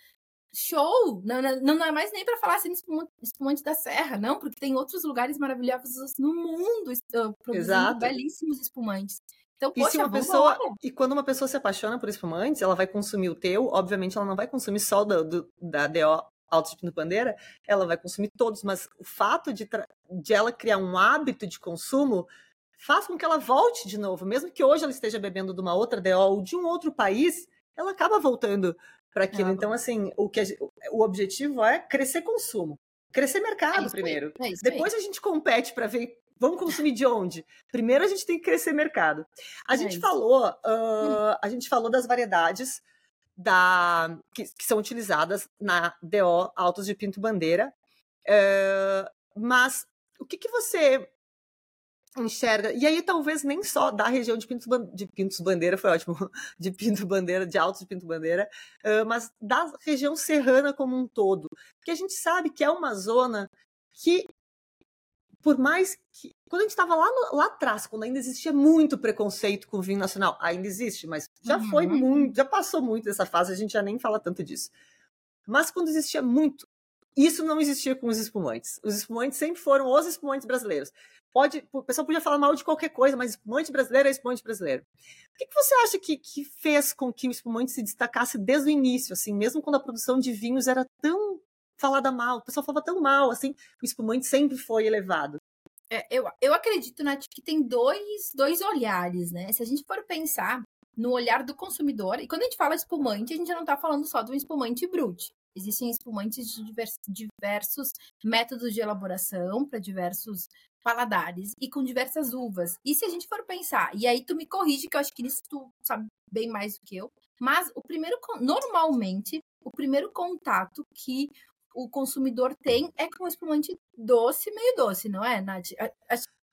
show! Não, não, não é mais nem para falar sendo espumante, espumante, da Serra, não, porque tem outros lugares maravilhosos no mundo uh, produzindo Exato. belíssimos espumantes. Então, e poxa, uma pessoa e quando uma pessoa se apaixona por espumantes, ela vai consumir o teu, obviamente ela não vai consumir só do, do da DO Alto de Pinto Bandeira, ela vai consumir todos, mas o fato de, de ela criar um hábito de consumo faz com que ela volte de novo, mesmo que hoje ela esteja bebendo de uma outra DO ou de um outro país, ela acaba voltando para aquilo. então, assim, o, que a, o objetivo é crescer consumo, crescer mercado é primeiro. É Depois a gente compete para ver Vamos consumir de onde? Primeiro a gente tem que crescer mercado. A é gente isso. falou, uh, a gente falou das variedades da, que, que, são utilizadas na DO Altos de Pinto Bandeira. Uh, mas o que, que você enxerga? E aí, talvez nem só da região de Pintos, de Pintos Bandeira, foi ótimo, de Pinto Bandeira, de Altos de Pinto Bandeira, mas da região serrana como um todo. Porque a gente sabe que é uma zona que por mais que. Quando a gente estava lá, lá atrás, quando ainda existia muito preconceito com o vinho nacional, ainda existe, mas já uhum. foi muito, já passou muito dessa fase, a gente já nem fala tanto disso. Mas quando existia muito, isso não existia com os espumantes. Os espumantes sempre foram os espumantes brasileiros. Pode, o pessoal podia falar mal de qualquer coisa, mas espumante brasileiro é espumante brasileiro. O que, que você acha que, que fez com que o espumante se destacasse desde o início, assim, mesmo quando a produção de vinhos era tão falada mal, o pessoal falava tão mal, assim, o espumante sempre foi elevado. É, eu, eu acredito, Nath, que tem dois, dois olhares, né? Se a gente for pensar no olhar do consumidor, e quando a gente fala espumante, a gente não está falando só um espumante brute. Existem espumantes de diversos métodos de elaboração para diversos paladares e com diversas uvas. E se a gente for pensar, e aí tu me corrige, que eu acho que isso tu sabe bem mais do que eu, mas o primeiro, normalmente, o primeiro contato que o consumidor tem é com espumante doce, meio doce, não é, Nath?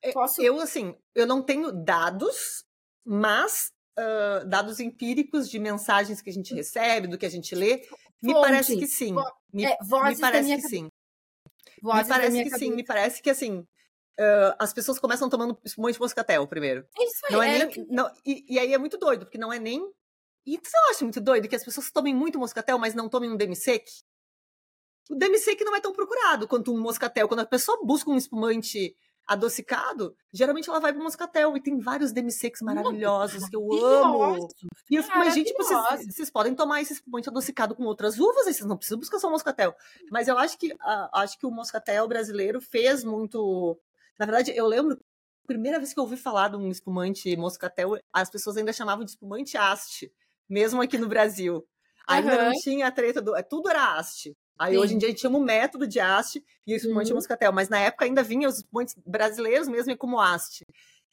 É, posso... Eu, assim, eu não tenho dados, mas uh, dados empíricos de mensagens que a gente recebe, do que a gente lê, me parece que sim. Me, é, me parece que sim. Vozes me parece que sim, me parece que assim. Uh, as pessoas começam tomando espumante moscatel primeiro. Isso aí. Não é, é nem, não, e, e, aí é muito doido, porque não é nem. E você acha muito doido que as pessoas tomem muito moscatel, mas não tomem um demi-sec? O demi-sec não é tão procurado quanto um moscatel. Quando a pessoa busca um espumante adocicado, geralmente ela vai pro moscatel. E tem vários demi-secs maravilhosos que eu amo. E eu fico, mas, gente, vocês, vocês, podem tomar esse espumante adocicado com outras uvas, vocês não precisam buscar só o moscatel. Mas eu acho que, uh, acho que o moscatel brasileiro fez muito. Na verdade, eu lembro, primeira vez que eu ouvi falar de um espumante moscatel, as pessoas ainda chamavam de espumante haste, mesmo aqui no Brasil. Ainda uhum. não tinha a treta do. Tudo era haste. Aí Sim. hoje em dia a gente chama o método de haste e o espumante uhum. moscatel, mas na época ainda vinha os espumantes brasileiros mesmo como haste.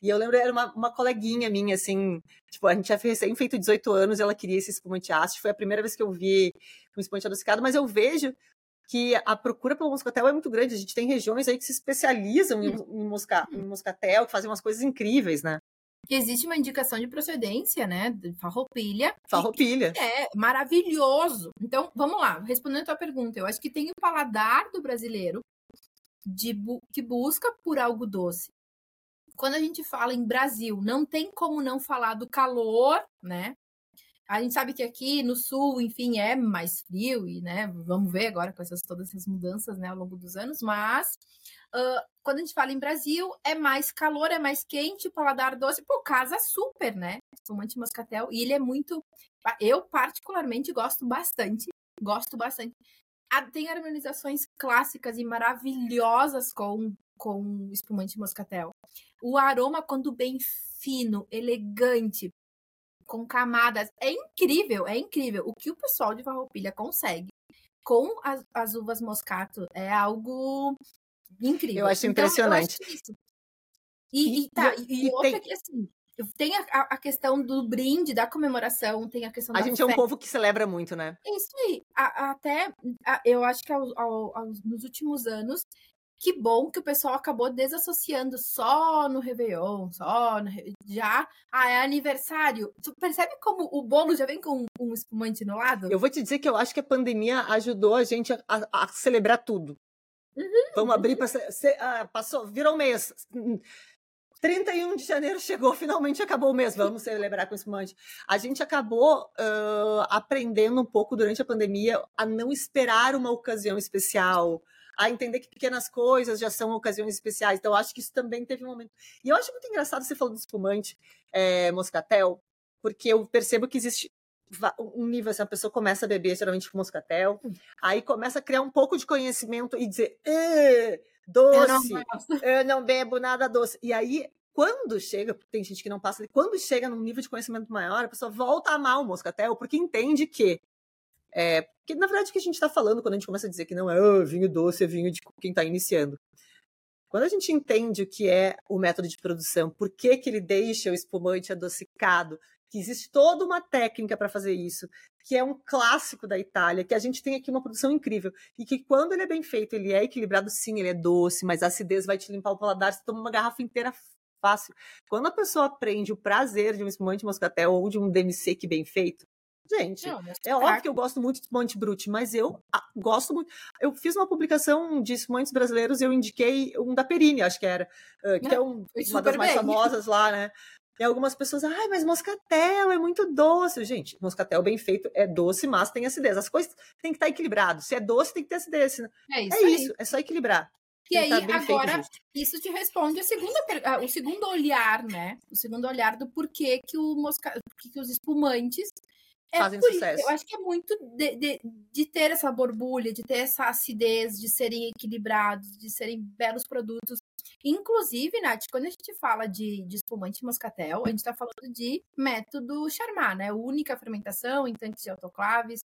E eu lembro, era uma, uma coleguinha minha, assim, tipo, a gente fez recém feito 18 anos e ela queria esse espumante haste. Foi a primeira vez que eu vi um espumante adocicado, mas eu vejo que a procura pelo moscatel é muito grande. A gente tem regiões aí que se especializam em, em, mosca, em moscatel, que fazem umas coisas incríveis, né? existe uma indicação de procedência, né? De farroupilha. Farroupilha. É maravilhoso. Então, vamos lá, respondendo a tua pergunta, eu acho que tem o paladar do brasileiro de que busca por algo doce. Quando a gente fala em Brasil, não tem como não falar do calor, né? A gente sabe que aqui no sul, enfim, é mais frio e, né, vamos ver agora com essas, todas essas mudanças, né, ao longo dos anos, mas uh, quando a gente fala em Brasil, é mais calor, é mais quente, paladar doce, pô, casa super, né? Espumante moscatel, e ele é muito, eu particularmente gosto bastante, gosto bastante. Tem harmonizações clássicas e maravilhosas com com espumante moscatel. O aroma, quando bem fino, elegante, com camadas. É incrível, é incrível. O que o pessoal de Farroupilha consegue com as, as uvas moscato é algo incrível. Eu acho então, impressionante. Eu acho e, e, tá, e, e outra tem... que assim, tem a, a, questão do brinde, da comemoração, tem a questão a da. A gente é um povo que celebra muito, né? Isso aí. A, até, eu acho que ao, ao, ao, nos últimos anos, que bom que o pessoal acabou desassociando só no Réveillon, só no, já. Ah, é aniversário. Tu percebe como o bolo já vem com um espumante no lado? Eu vou te dizer que eu acho que a pandemia ajudou a gente a, a, a celebrar tudo. Uhum, Vamos abrir para. Uh, passou, virou mês. 31 de janeiro chegou, finalmente acabou o mês, vamos celebrar com espumante. A gente acabou uh, aprendendo um pouco durante a pandemia a não esperar uma ocasião especial, a entender que pequenas coisas já são ocasiões especiais. Então, acho que isso também teve um momento. E eu acho muito engraçado você falando do espumante é, moscatel, porque eu percebo que existe um nível assim, a pessoa começa a beber geralmente com moscatel, hum. aí começa a criar um pouco de conhecimento e dizer, doce, eu não, eu não bebo nada doce. E aí quando chega, tem gente que não passa, quando chega num nível de conhecimento maior, a pessoa volta a amar o moscatel, porque entende que. É, porque, na verdade, o que a gente está falando quando a gente começa a dizer que não é oh, vinho doce, é vinho de quem está iniciando. Quando a gente entende o que é o método de produção, por que, que ele deixa o espumante adocicado, que existe toda uma técnica para fazer isso, que é um clássico da Itália, que a gente tem aqui uma produção incrível, e que quando ele é bem feito, ele é equilibrado, sim, ele é doce, mas a acidez vai te limpar o paladar, você toma uma garrafa inteira fácil. Quando a pessoa aprende o prazer de um espumante moscatel ou de um demi-sec bem feito, gente, não, é óbvio que eu gosto muito de espumante brute, mas eu ah, gosto muito. Eu fiz uma publicação de espumantes brasileiros e eu indiquei um da Perini, acho que era, uh, que é um, uma das mais bem. famosas lá, né? E algumas pessoas, ai, mas moscatel é muito doce. Gente, moscatel bem feito é doce, mas tem acidez. As coisas têm que estar equilibradas. Se é doce, tem que ter acidez. É isso. É isso, é só equilibrar. E aí, tá agora, isso te responde a segunda, o segundo olhar, né? O segundo olhar do porquê que, o mosca, que os espumantes é fazem sucesso. Eu acho que é muito de, de, de, ter essa borbulha, de ter essa acidez, de serem equilibrados, de serem belos produtos. Inclusive, Nath, quando a gente fala de, de espumante moscatel, a gente está falando de método Charmat, né? Única fermentação em tanques de autoclaves.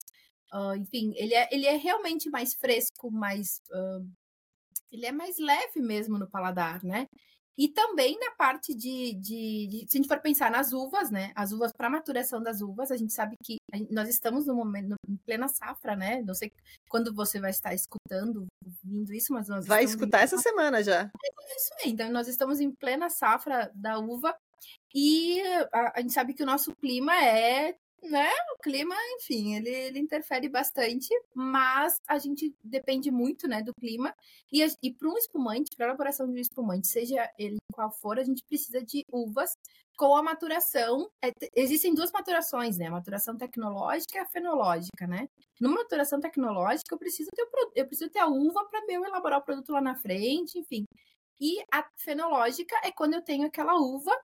Uh, enfim, ele é, ele é realmente mais fresco, mais uh, ele é mais leve mesmo no paladar, né? E também na parte de, de, de, se a gente for pensar nas uvas, né? As uvas para maturação das uvas, a gente sabe que nós estamos no momento em plena safra, né? Não sei quando você vai estar escutando, vindo isso, mas nós vai escutar essa semana já. É isso aí. Então nós estamos em plena safra da uva e a, a gente sabe que o nosso clima é né? O clima, enfim, ele, ele interfere bastante, mas a gente depende muito, né, do clima. E, e para um espumante, para a elaboração de um espumante, seja ele qual for, a gente precisa de uvas com a maturação. É, existem duas maturações, né? A maturação tecnológica e a fenológica, né? Numa maturação tecnológica, eu preciso ter, o, eu preciso ter a uva para eu elaborar o produto lá na frente, enfim. E a fenológica é quando eu tenho aquela uva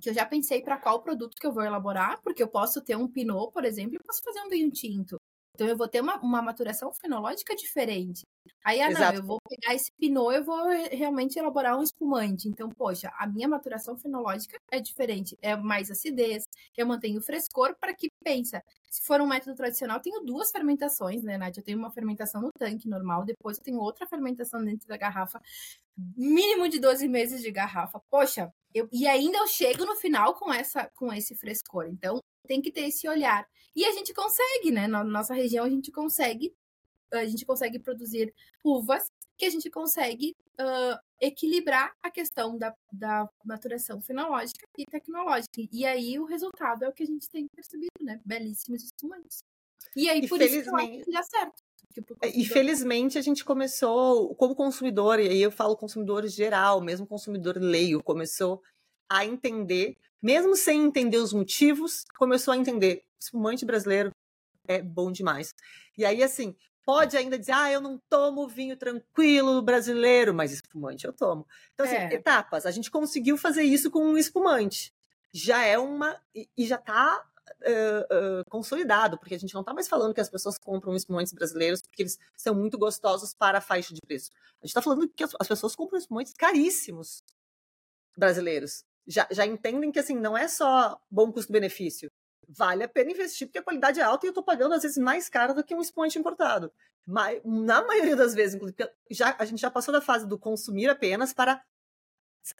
que eu já pensei para qual produto que eu vou elaborar, porque eu posso ter um pinot, por exemplo, e posso fazer um vinho tinto. Então eu vou ter uma, uma maturação fenológica diferente. Aí, ah, não, eu vou pegar esse pinot, eu vou realmente elaborar um espumante. Então, poxa, a minha maturação fenológica é diferente, é mais acidez, eu mantenho frescor para que pensa. Se for um método tradicional, tenho duas fermentações, né, Nath? Eu tenho uma fermentação no tanque normal, depois eu tenho outra fermentação dentro da garrafa, mínimo de 12 meses de garrafa. Poxa, eu, e ainda eu chego no final com essa com esse frescor. Então, tem que ter esse olhar. E a gente consegue, né? Na nossa região a gente consegue a gente consegue produzir uvas que a gente consegue uh, equilibrar a questão da, da maturação fenológica e tecnológica. E aí o resultado é o que a gente tem percebido, né? Belíssimos instrumentos. E aí, e por isso que dá certo. É, e felizmente a gente começou, como consumidor, e aí eu falo consumidor geral, mesmo consumidor leio, começou a entender, mesmo sem entender os motivos, começou a entender. Espumante brasileiro é bom demais. E aí, assim, pode ainda dizer, ah, eu não tomo vinho tranquilo brasileiro, mas espumante eu tomo. Então, assim, é. etapas. A gente conseguiu fazer isso com um espumante. Já é uma. E já está uh, consolidado, porque a gente não está mais falando que as pessoas compram espumantes brasileiros porque eles são muito gostosos para a faixa de preço. A gente está falando que as, as, pessoas compram espumantes caríssimos brasileiros. Já, já entendem que assim não é só bom custo-benefício. Vale a pena investir porque a qualidade é alta e eu estou pagando às vezes mais caro do que um espumante importado. Mas, na maioria das vezes, inclusive, já, a gente já passou da fase do consumir apenas para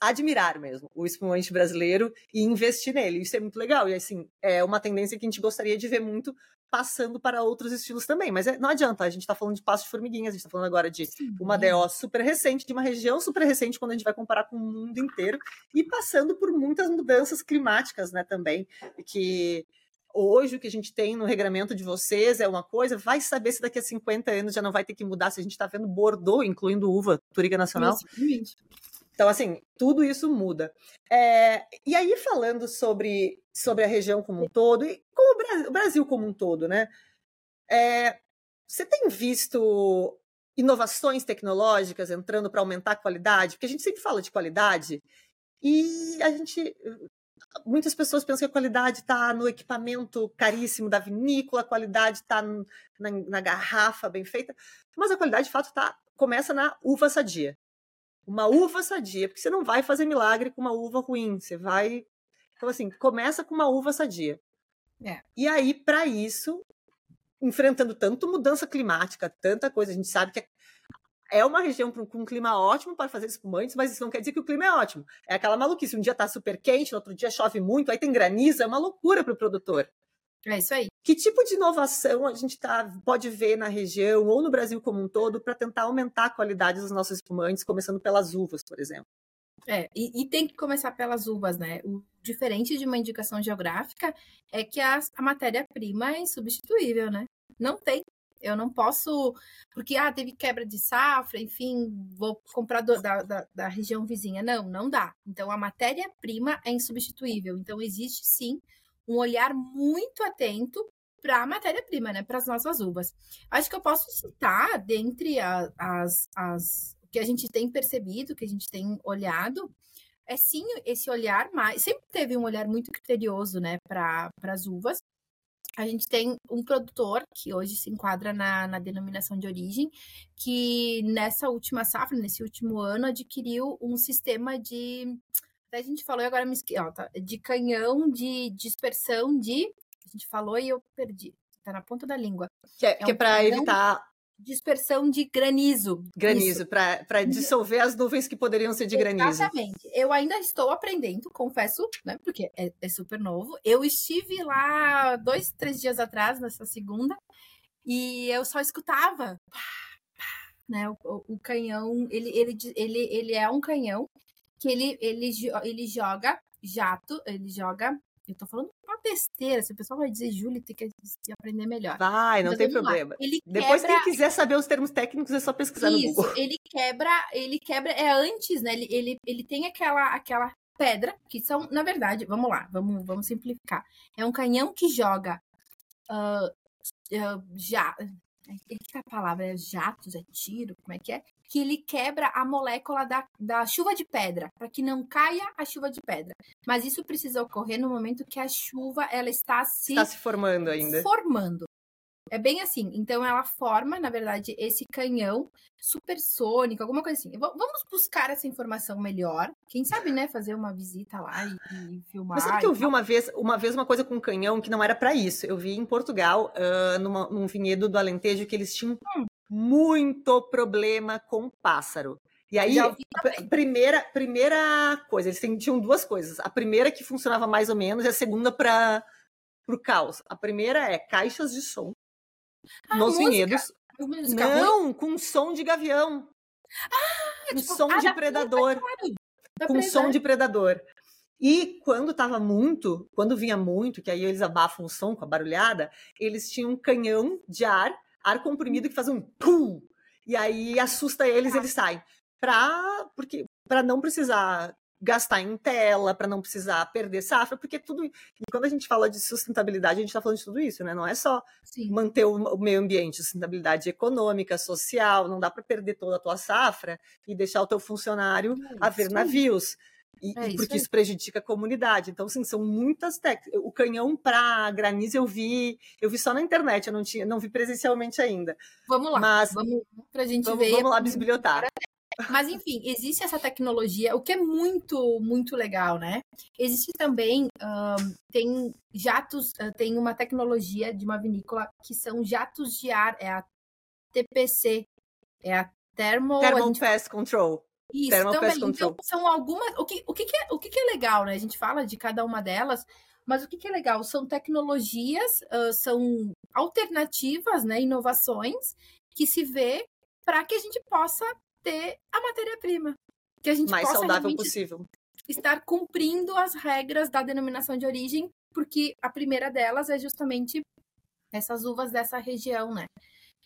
admirar mesmo o espumante brasileiro e investir nele. Isso é muito legal. E assim, é uma tendência que a gente gostaria de ver muito passando para outros estilos também. Mas é, não adianta, a gente está falando de passo de formiguinhas, a gente está falando agora de Sim. uma DO super recente, de uma região super recente, quando a gente vai comparar com o mundo inteiro, e passando por muitas mudanças climáticas, né, também, que hoje o que a gente tem no regramento de vocês é uma coisa, vai saber se daqui a 50 anos já não vai ter que mudar, se a gente está vendo Bordeaux, incluindo uva, Turiga Nacional. Exatamente. Então, assim, tudo isso muda. É, e aí, falando sobre, sobre a região como um todo, e o Brasil, o Brasil como um todo, né? É, você tem visto inovações tecnológicas entrando para aumentar a qualidade, porque a gente sempre fala de qualidade e a gente muitas pessoas pensam que a qualidade está no equipamento caríssimo da vinícola, a qualidade está na, na, garrafa bem feita, mas a qualidade de fato tá, começa na uva sadia. Uma uva sadia, porque você não vai fazer milagre com uma uva ruim, você vai. Então, assim, começa com uma uva sadia. É. E aí, para isso, enfrentando tanto mudança climática, tanta coisa, a gente sabe que é uma região com um clima ótimo para fazer espumantes, mas isso não quer dizer que o clima é ótimo. É aquela maluquice. Um dia está super quente, no outro dia chove muito, aí tem granizo, é uma loucura para o produtor. É isso aí. Que tipo de inovação a gente tá, pode ver na região ou no Brasil como um todo para tentar aumentar a qualidade dos nossos espumantes, começando pelas uvas, por exemplo? É, e, e, tem que começar pelas uvas, né? O diferente de uma indicação geográfica é que a, a matéria-prima é insubstituível, né? Não tem. Eu não posso, porque ah, teve quebra de safra, enfim, vou comprar do, da, da, da região vizinha. Não, não dá. Então a matéria-prima é insubstituível. Então existe sim um olhar muito atento para a matéria-prima, né? Para as nossas uvas. Acho que eu posso citar, dentre a, as, as que a gente tem percebido, que a gente tem olhado, é sim esse olhar mais. Sempre teve um olhar muito criterioso, né, para as uvas. A gente tem um produtor que hoje se enquadra na, na denominação de origem, que nessa última safra, nesse último ano, adquiriu um sistema de. Até a gente falou e agora me esqueci, tá, de canhão de dispersão de. A gente falou e eu perdi. Tá na ponta da língua. Que é, é, um é para evitar dispersão de granizo. Granizo, para dissolver as nuvens que poderiam ser de granizo. Exatamente. Eu ainda estou aprendendo, confesso, né? Porque é, é, super novo. Eu estive lá dois, três dias atrás, nessa segunda, e eu só escutava. Né, o, o canhão, ele, ele, ele, ele é um canhão que ele, ele, ele joga jato, ele joga eu tô falando uma besteira. Se o pessoal vai dizer Júlia, tem que aprender melhor. Vai, não Mas tem problema. Ele Depois, quebra... quem quiser saber os termos técnicos, é só pesquisar Isso, no Google. Ele quebra, ele quebra, é antes, né? Ele, ele, ele tem aquela, aquela pedra, que são, na verdade, vamos lá, vamos, vamos simplificar. É um canhão que joga uh, uh, já. O que é a palavra? É jatos? É tiro? Como é que é? Que ele quebra a molécula da, da chuva de pedra, para que não caia a chuva de pedra. Mas isso precisa ocorrer no momento que a chuva ela está se, está se formando ainda. Formando. É bem assim. Então ela forma, na verdade, esse canhão supersônico, alguma coisa assim. Vamos buscar essa informação melhor. Quem sabe, né, fazer uma visita lá e, e filmar. Mas sabe que eu vi uma vez, uma vez uma coisa com um canhão que não era para isso. Eu vi em Portugal, uh, numa, num vinhedo do Alentejo, que eles tinham hum muito problema com pássaro. E aí, a primeira, primeira coisa, eles tinham duas coisas. A primeira que funcionava mais ou menos e a segunda para o caos. A primeira é caixas de som ah, nos música. vinhedos. Não, ruim? com som de gavião. Ah, com tipo, som ah, de predador. Com som de predador. E quando tava muito, quando vinha muito, que aí eles abafam o som com a barulhada, eles tinham um canhão de ar ar comprimido que faz um pum, e aí assusta eles, eles saem. Pra, porque para não precisar gastar em tela, para não precisar perder safra, porque tudo. E quando a gente fala de sustentabilidade, a gente está falando de tudo isso, né? Não é só Sim. manter o, o, meio ambiente, sustentabilidade econômica, social, não dá para perder toda a tua safra e deixar o teu funcionário é a ver navios. E, é isso porque aí. isso prejudica a comunidade. Então, assim, são muitas técnicas. O canhão para granizo eu vi, eu vi só na internet, eu não tinha, não vi presencialmente ainda. Vamos lá. Mas vamos pra gente vamos, ver. Vamos lá bisbilhotar. Mas enfim, existe essa tecnologia, o que é muito, muito legal, né? Existe também, um, tem jatos, uh, tem uma tecnologia de uma vinícola que são jatos de ar, é a TPC, é a Thermal... Thermal Pest Control. Isso, também. Então, são algumas. O que, o, que, que, é, o que, que é legal, né? A gente fala de cada uma delas, mas o que, que é legal? São tecnologias, uh, são alternativas, né? Inovações que se vê para que a gente possa ter a matéria-prima. Que a gente mais possa saudável possível. Estar cumprindo as regras da denominação de origem, porque a primeira delas é justamente essas uvas dessa região, né?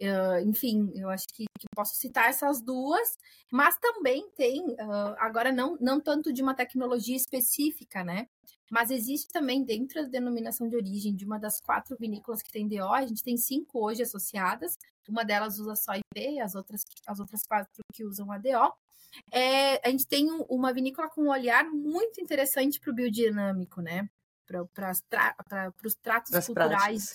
Uh, enfim, eu acho que, que, posso citar essas duas, mas também tem, uh, agora não, não tanto de uma tecnologia específica, né? Mas existe também dentro da denominação de origem de uma das quatro vinícolas que tem DO, a gente tem cinco hoje associadas, uma delas usa só IP, as outras, as outras quatro que usam a DO. É, a gente tem uma vinícola com um olhar muito interessante para o biodinâmico, né? Para os tratos Pras culturais,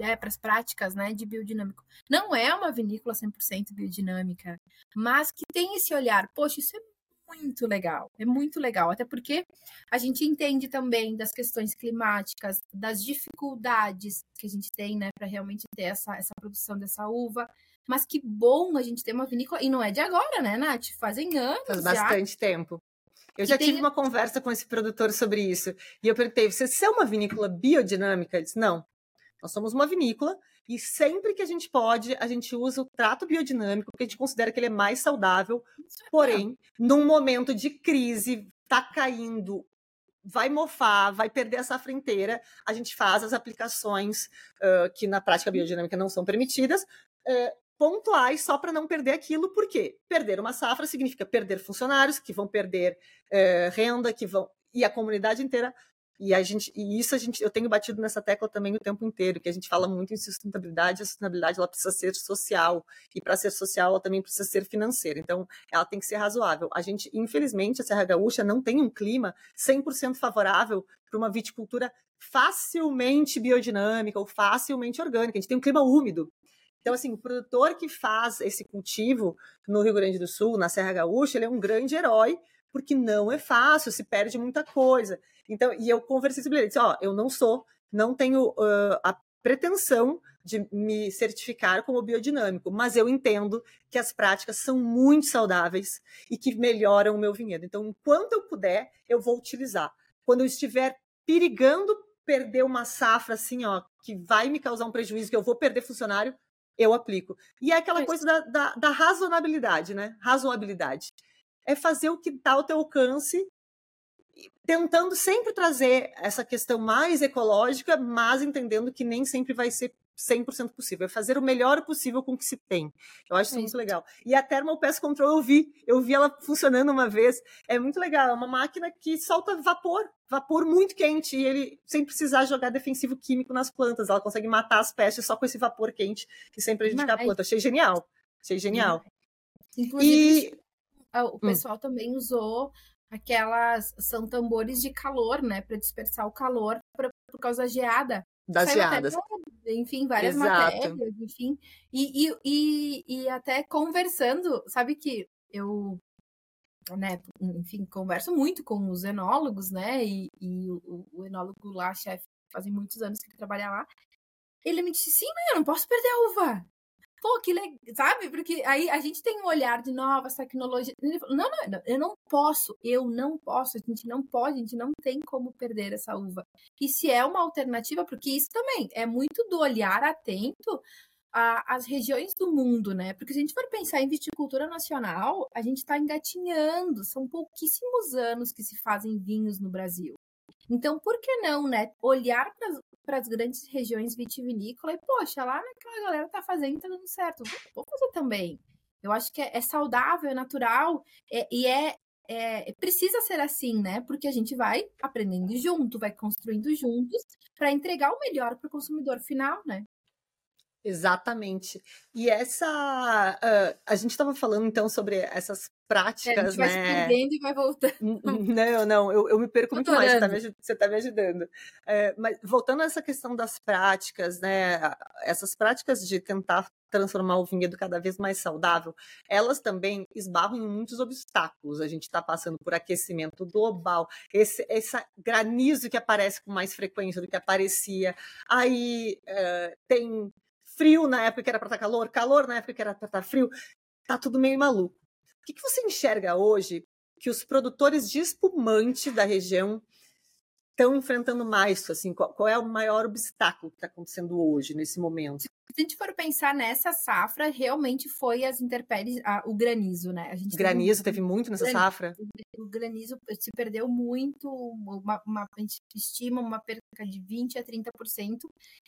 é, para as práticas né, de biodinâmico. Não é uma vinícola 100% biodinâmica, mas que tem esse olhar, poxa, isso é muito legal, é muito legal, até porque a gente entende também das questões climáticas, das dificuldades que a gente tem, né, para realmente ter essa, essa produção dessa uva. Mas que bom a gente ter uma vinícola, e não é de agora, né, Nath? Fazem anos. Faz bastante já. tempo. Eu já tive uma conversa com esse produtor sobre isso. E eu perguntei: você, é uma vinícola biodinâmica? Ele disse: não. Nós somos uma vinícola e sempre que a gente pode, a gente usa o trato biodinâmico, porque a gente considera que ele é mais saudável. Porém, num momento de crise, tá caindo, vai mofar, vai perder essa fronteira, a gente faz as aplicações uh, que na prática biodinâmica não são permitidas. Uh, pontuais só para não perder aquilo, porque perder uma safra significa perder funcionários que vão perder é, renda, que vão e a comunidade inteira e a gente e isso a gente eu tenho batido nessa tecla também o tempo inteiro, que a gente fala muito em sustentabilidade, a sustentabilidade ela precisa ser social e para ser social ela também precisa ser financeira. Então, ela tem que ser razoável. A gente, infelizmente, a Serra Gaúcha não tem um clima 100% favorável para uma viticultura facilmente biodinâmica ou facilmente orgânica. A gente tem um clima úmido. Então, assim, o produtor que faz esse cultivo no Rio Grande do Sul, na Serra Gaúcha, ele é um grande herói, porque não é fácil, se perde muita coisa. Então, e eu conversei sobre ele, disse, ó, eu não sou, não tenho uh, a pretensão de me certificar como biodinâmico, mas eu entendo que as práticas são muito saudáveis e que melhoram o meu vinhedo. Então, enquanto eu puder, eu vou utilizar. Quando eu estiver perigando perder uma safra assim, ó, que vai me causar um prejuízo, que eu vou perder funcionário, eu aplico. E é aquela coisa da, da, da razonabilidade, né? Razoabilidade. É fazer o que está ao teu alcance, tentando sempre trazer essa questão mais ecológica, mas entendendo que nem sempre vai ser 100% possível, é fazer o melhor possível com o que se tem. Eu acho isso é muito legal. E a Thermal Pest Control eu vi, eu vi ela funcionando uma vez, é muito legal, é uma máquina que solta vapor, vapor muito quente, e ele, sem precisar jogar defensivo químico nas plantas, ela consegue matar as pestes só com esse vapor quente que sempre prejudica a planta. Achei genial, achei genial. Inclusive, e... o hum. pessoal hum. também usou aquelas, são tambores de calor, né, para dispersar o calor pra, por causa da geada. Das Saiu geadas. Até, enfim, várias Exato. matérias, enfim. E, e, e, e até conversando, sabe que eu né, enfim, converso muito com os enólogos, né, e, e o, o, enólogo lá, chefe, fazem muitos anos que ele trabalha lá, ele me disse, sim, mas eu não posso perder a uva, pô, que legal, sabe? Porque aí a gente tem um olhar de novas tecnologias. Ele falou, não, não, eu não posso, eu não posso, a gente não pode, a gente não tem como perder essa uva. E se é uma alternativa, porque isso também é muito do olhar atento às regiões do mundo, né? Porque se a gente for pensar em viticultura nacional, a gente está engatinhando, são pouquíssimos anos que se fazem vinhos no Brasil. Então, por que não, né? Olhar para as grandes regiões vitivinícolas e, poxa, lá naquela galera tá fazendo, tá dando certo. Vou fazer também. Eu acho que é, é saudável, é natural é, e é, é, precisa ser assim, né? Porque a gente vai aprendendo junto, vai construindo juntos para entregar o melhor para o consumidor final, né? Exatamente. E essa. Uh, a gente estava falando então sobre essas práticas, é, a gente vai né? se perdendo e vai voltando. Não, não, eu, eu me perco muito mais, você está me, me, ajudando. É, mas voltando a essa questão das práticas, né? Essas práticas de tentar transformar o vinhedo cada vez mais saudável, elas também esbarram em muitos obstáculos. A gente está passando por aquecimento global, esse, esse granizo que aparece com mais frequência do que aparecia. Aí uh, tem frio na época que era para estar calor, calor na época que era para estar frio, tá tudo meio maluco. O que, que você enxerga hoje que os produtores de espumante da região estão enfrentando mais? Assim, qual, qual, é o maior obstáculo que está acontecendo hoje, nesse momento? Se a gente for pensar nessa safra, realmente foi as intempéries, o granizo, né? A gente granizo teve, teve muito nessa granizo, safra? O granizo se perdeu muito, uma, uma, a gente estima uma perca de 20% a 30%.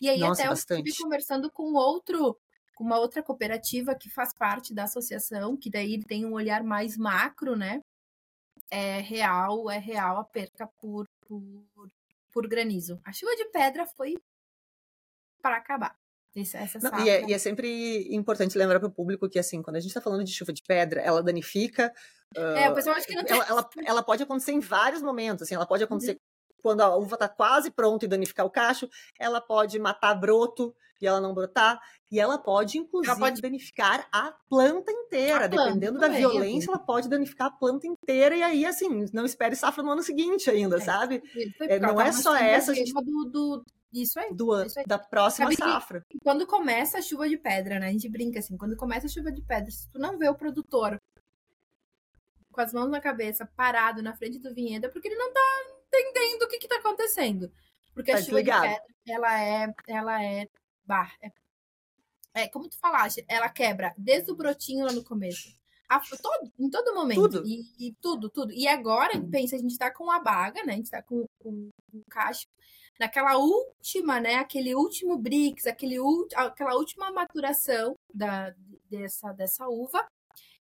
E aí Nossa, até bastante. eu estive conversando com outro com uma outra cooperativa que faz parte da associação, que daí tem um olhar mais macro, né? É real, é real a perca por, por, por granizo. A chuva de pedra foi para acabar. Essa, essa Não, e, é, e, é, sempre importante lembrar para o público que, assim, quando a gente está falando de chuva de pedra, ela danifica. É, uh, o pessoal acha que não tem. Ela, ela, ela, pode acontecer em vários momentos, assim, ela pode acontecer uhum. Quando a uva está quase pronta e danificar o cacho, ela pode matar broto e ela não brotar, e ela pode, inclusive, ela pode... danificar a planta inteira. A planta, Dependendo da violência, ela pode danificar a planta inteira, e aí, assim, não espere safra no ano seguinte ainda, é, sabe? É, não é só essa. Gente... Do, do, isso aí. Do. Da próxima Sabe safra. Quando começa a chuva de pedra, né? A gente brinca assim, quando começa a chuva de pedra, se tu não vê o produtor com as mãos na cabeça, parado na frente do vinhedo, é porque ele não tá entendendo o que que tá acontecendo. Porque tá a chuva desligado. de pedra, ela é, ela é, bah, é, é, como tu falaste, ela quebra desde o brotinho lá no começo. A, todo, em todo momento. Tudo. E, e, tudo, tudo. E agora, pensa, a gente tá com a baga, né? A gente tá com, o cacho naquela última, né, aquele último brix, aquele, aquela última maturação da, dessa, dessa uva.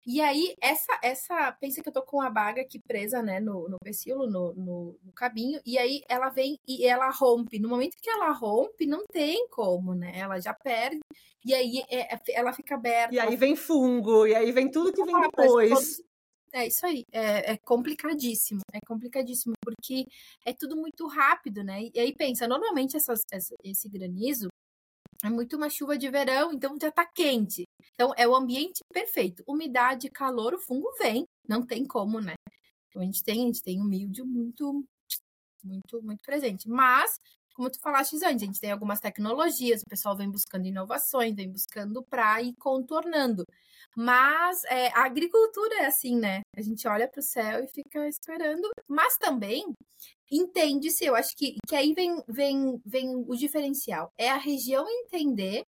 E aí, essa, essa, pensa que eu tô com a baga aqui presa, né, no, no pecíolo, no, no, no cabinho, e aí ela vem e ela rompe. No momento que ela rompe, não tem como, né, ela já perde, e aí é, é ela fica aberta. E aí vem fungo, e aí vem tudo que vem depois. É isso aí, é, é, complicadíssimo, é complicadíssimo, porque é tudo muito rápido, né? E aí pensa, normalmente essas, essa, esse granizo é muito uma chuva de verão, então já tá quente. Então é o ambiente perfeito. Umidade, calor, o fungo vem, não tem como, né? Então a gente tem, a gente tem um mildio muito, muito, muito presente. Mas como tu falaste antes, a gente tem algumas tecnologias, o pessoal vem buscando inovações, vem buscando para ir contornando. Mas é, a agricultura é assim, né? A gente olha para o céu e fica esperando, mas também entende-se, eu acho que, que aí vem, vem, vem o diferencial. É a região entender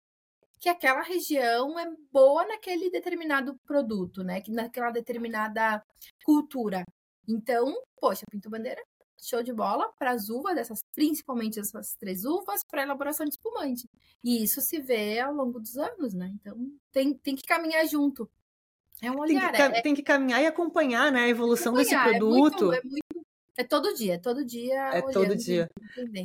que aquela região é boa naquele determinado produto, né? Que naquela determinada cultura. Então, poxa, Pinto Bandeira show de bola para as uvas, dessas, principalmente essas três uvas, para elaboração de espumante. E isso se vê ao longo dos anos, né? Então tem, tem que caminhar junto. É um olhar. Tem que, é, tem que caminhar e acompanhar né, a evolução desse produto. É, muito, é, muito, é todo dia, é todo dia. É todo dia.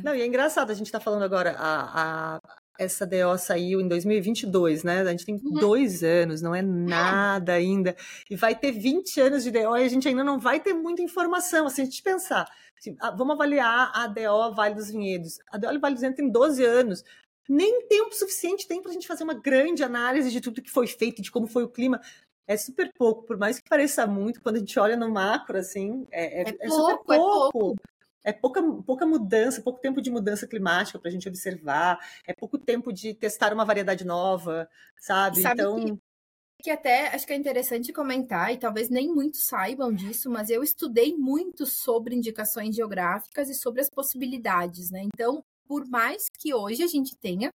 Não, e é engraçado, a gente está falando agora, a, a, essa DO saiu em 2022, né? A gente tem uhum. dois anos, não é nada ainda. E vai ter 20 anos de DO e a gente ainda não vai ter muita informação. Assim, a gente pensar, assim, ah, vamos avaliar a DO Vale dos Vinhedos. A DO Vale dos Vinhedos tem 12 anos. Nem tempo suficiente tem para a gente fazer uma grande análise de tudo que foi feito, de como foi o clima. É super pouco, por mais que pareça muito, quando a gente olha no macro, assim, é, é, é, é pouco, super pouco. É pouco é pouca, pouca mudança, pouco tempo de mudança climática para a gente observar, é pouco tempo de testar uma variedade nova, sabe? sabe então. Que, que até acho que é interessante comentar, e talvez nem muitos saibam disso, mas eu estudei muito sobre indicações geográficas e sobre as possibilidades, né? Então, por mais que hoje a gente tenha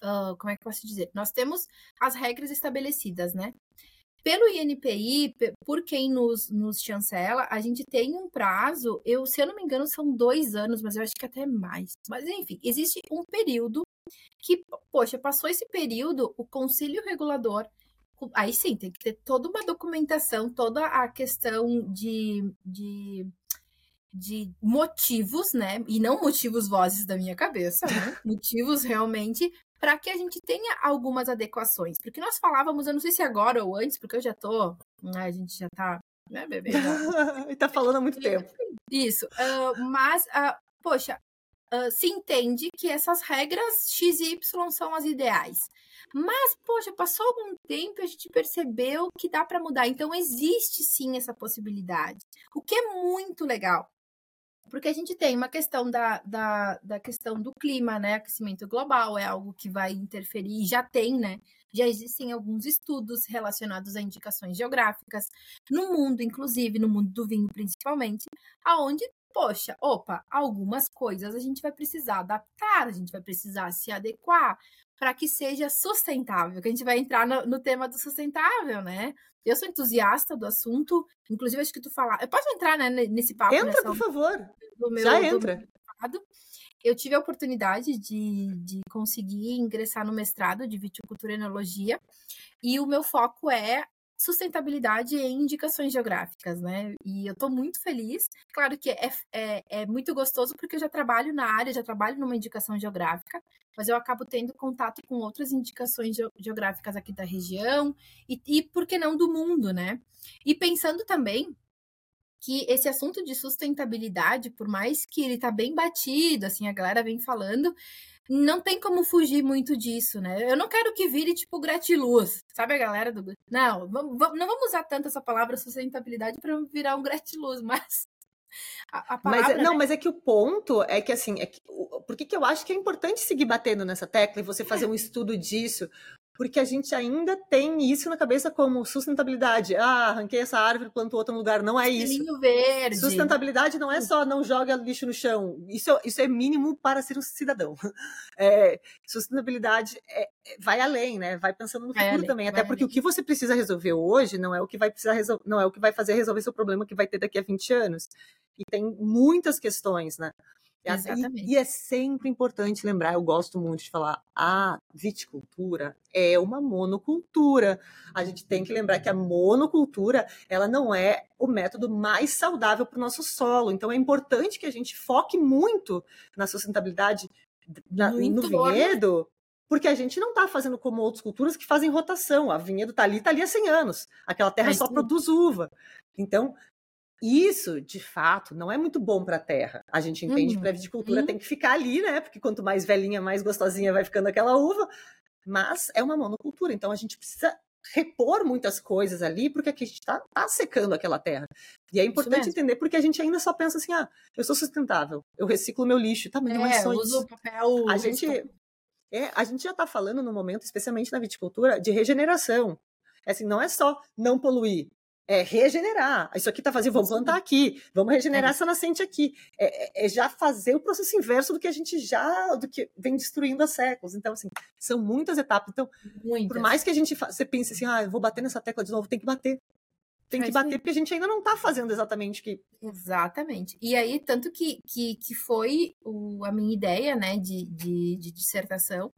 Uh, como é que eu posso dizer? Nós temos as regras estabelecidas, né? Pelo INPI, por quem nos, nos chancela, a gente tem um prazo, eu, se eu não me engano, são dois anos, mas eu acho que até mais. Mas, enfim, existe um período que, poxa, passou esse período, o Conselho Regulador aí sim, tem que ter toda uma documentação, toda a questão de, de, de motivos, né? E não motivos vozes da minha cabeça, né? motivos realmente para que a gente tenha algumas adequações. Porque nós falávamos, eu não sei se agora ou antes, porque eu já tô, a gente já tá, né, bebê? e tá falando há muito tempo. Isso, uh, mas, uh, poxa, uh, se entende que essas regras X e Y são as ideais. Mas, poxa, passou algum tempo e a gente percebeu que dá para mudar. Então, existe sim essa possibilidade. O que é muito legal. Porque a gente tem uma questão da, da, da questão do clima, né? Aquecimento global é algo que vai interferir, já tem, né? Já existem alguns estudos relacionados a indicações geográficas no mundo, inclusive no mundo do vinho principalmente, aonde poxa, opa, algumas coisas a gente vai precisar adaptar, a gente vai precisar se adequar para que seja sustentável, que a gente vai entrar no, no, tema do sustentável, né? Eu sou entusiasta do assunto, inclusive acho que tu falar. Eu posso entrar né, nesse papo? Entra, por favor. Meu, Já entra. eu tive a oportunidade de, de conseguir ingressar no mestrado de viticultura e enologia, e o meu foco é sustentabilidade em indicações geográficas, né? E eu estou muito feliz. Claro que é, é, é, muito gostoso porque eu já trabalho na área, já trabalho numa indicação geográfica, mas eu acabo tendo contato com outras indicações geográficas aqui da região e, e por que não do mundo, né? E pensando também que esse assunto de sustentabilidade, por mais que ele tá bem batido, assim, a galera vem falando, não tem como fugir muito disso, né? Eu não quero que vire tipo gratiluz, sabe a galera do. Não, vamos, não vamos usar tanto essa palavra sustentabilidade para virar um gratiluz, mas. A, a palavra, mas, não, né? mas é que o ponto é que assim, é que, por que, que eu acho que é importante seguir batendo nessa tecla e você fazer é. um estudo disso? Porque a gente ainda tem isso na cabeça como sustentabilidade. Ah, arranquei essa árvore, planto outra no lugar. Não é isso. verde. Sustentabilidade não é só não joga lixo no chão. Isso, isso é mínimo para ser um cidadão. É, sustentabilidade é, é vai além, né? Vai pensando no futuro além, também. Até porque além. o que você precisa resolver hoje não é o que vai precisar resolver, não é o que vai fazer resolver seu problema que vai ter daqui a 20 anos. E tem muitas questões, né? Exatamente. E, e, é sempre importante lembrar, eu gosto muito de falar, a viticultura é uma monocultura. A gente tem que lembrar que a monocultura, ela não é o método mais saudável para o nosso solo. Então é importante que a gente foque muito na sustentabilidade na, no vinhedo, porque a gente não está fazendo como outras culturas que fazem rotação. A vinhedo está ali, está ali há 100 anos. Aquela terra Mas, só produz uva. Então, isso, de fato, não é muito bom para a terra. A gente entende uhum. que a viticultura uhum. tem que ficar ali, né? Porque quanto mais velhinha, mais gostosinha vai ficando aquela uva. Mas é uma monocultura, então a gente precisa repor muitas coisas ali, porque aqui a gente está tá secando aquela terra. E é importante entender porque a gente ainda só pensa assim: ah, eu sou sustentável, eu reciclo meu lixo, tá, mas é, não é só uso papel. A gente, é, a gente já está falando no momento, especialmente na viticultura, de regeneração. É assim, não é só não poluir, é regenerar. Isso aqui está fazendo, vamos plantar aqui, vamos regenerar é. essa nascente aqui. É, é, é, já fazer o processo inverso do que a gente já, do que vem destruindo há séculos. Então, assim, são muitas etapas. Então, muitas. por mais que a gente você pense assim, ah, eu vou bater nessa tecla de novo, tem que bater. Tem que bater, porque a gente ainda não está fazendo exatamente o que. Exatamente. E aí, tanto que, que, que foi o, a minha ideia, né, de, de, de dissertação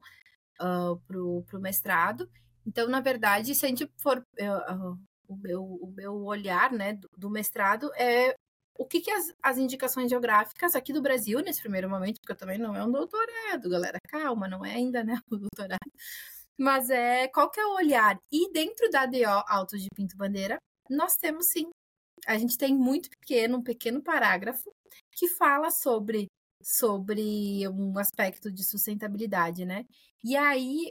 uh, pro, pro mestrado. Então, na verdade, se a gente for uh, o meu, o meu olhar né, do, do mestrado é o que, que as, as, indicações geográficas aqui do Brasil, nesse primeiro momento, porque também não é um doutorado, galera, calma, não é ainda né, o doutorado, mas é qual que é o olhar? E dentro da DO Autos de Pinto Bandeira, nós temos sim, a gente tem muito pequeno, um pequeno parágrafo que fala sobre sobre um aspecto de sustentabilidade, né? E aí,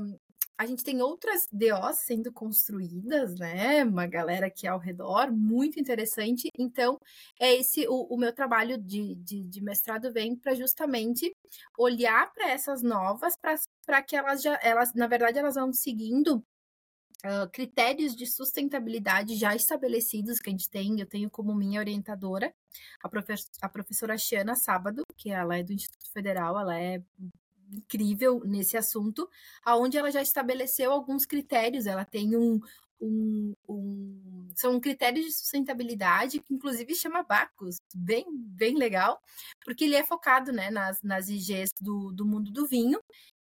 um, a gente tem outras DOs sendo construídas, né? Uma galera aqui ao redor, muito interessante. Então, é esse o, o meu trabalho de, de, de mestrado vem para justamente olhar para essas novas, para que elas já, elas, na verdade, elas vão seguindo Uh, critérios de sustentabilidade já estabelecidos que a gente tem. Eu tenho como minha orientadora a, a professora Xana Sábado, que ela é do Instituto Federal, ela é incrível nesse assunto, aonde ela já estabeleceu alguns critérios, ela tem um, um, um, são critérios de sustentabilidade que inclusive chama Bacus, bem, bem legal, porque ele é focado né, nas, nas IGs do, do mundo do vinho,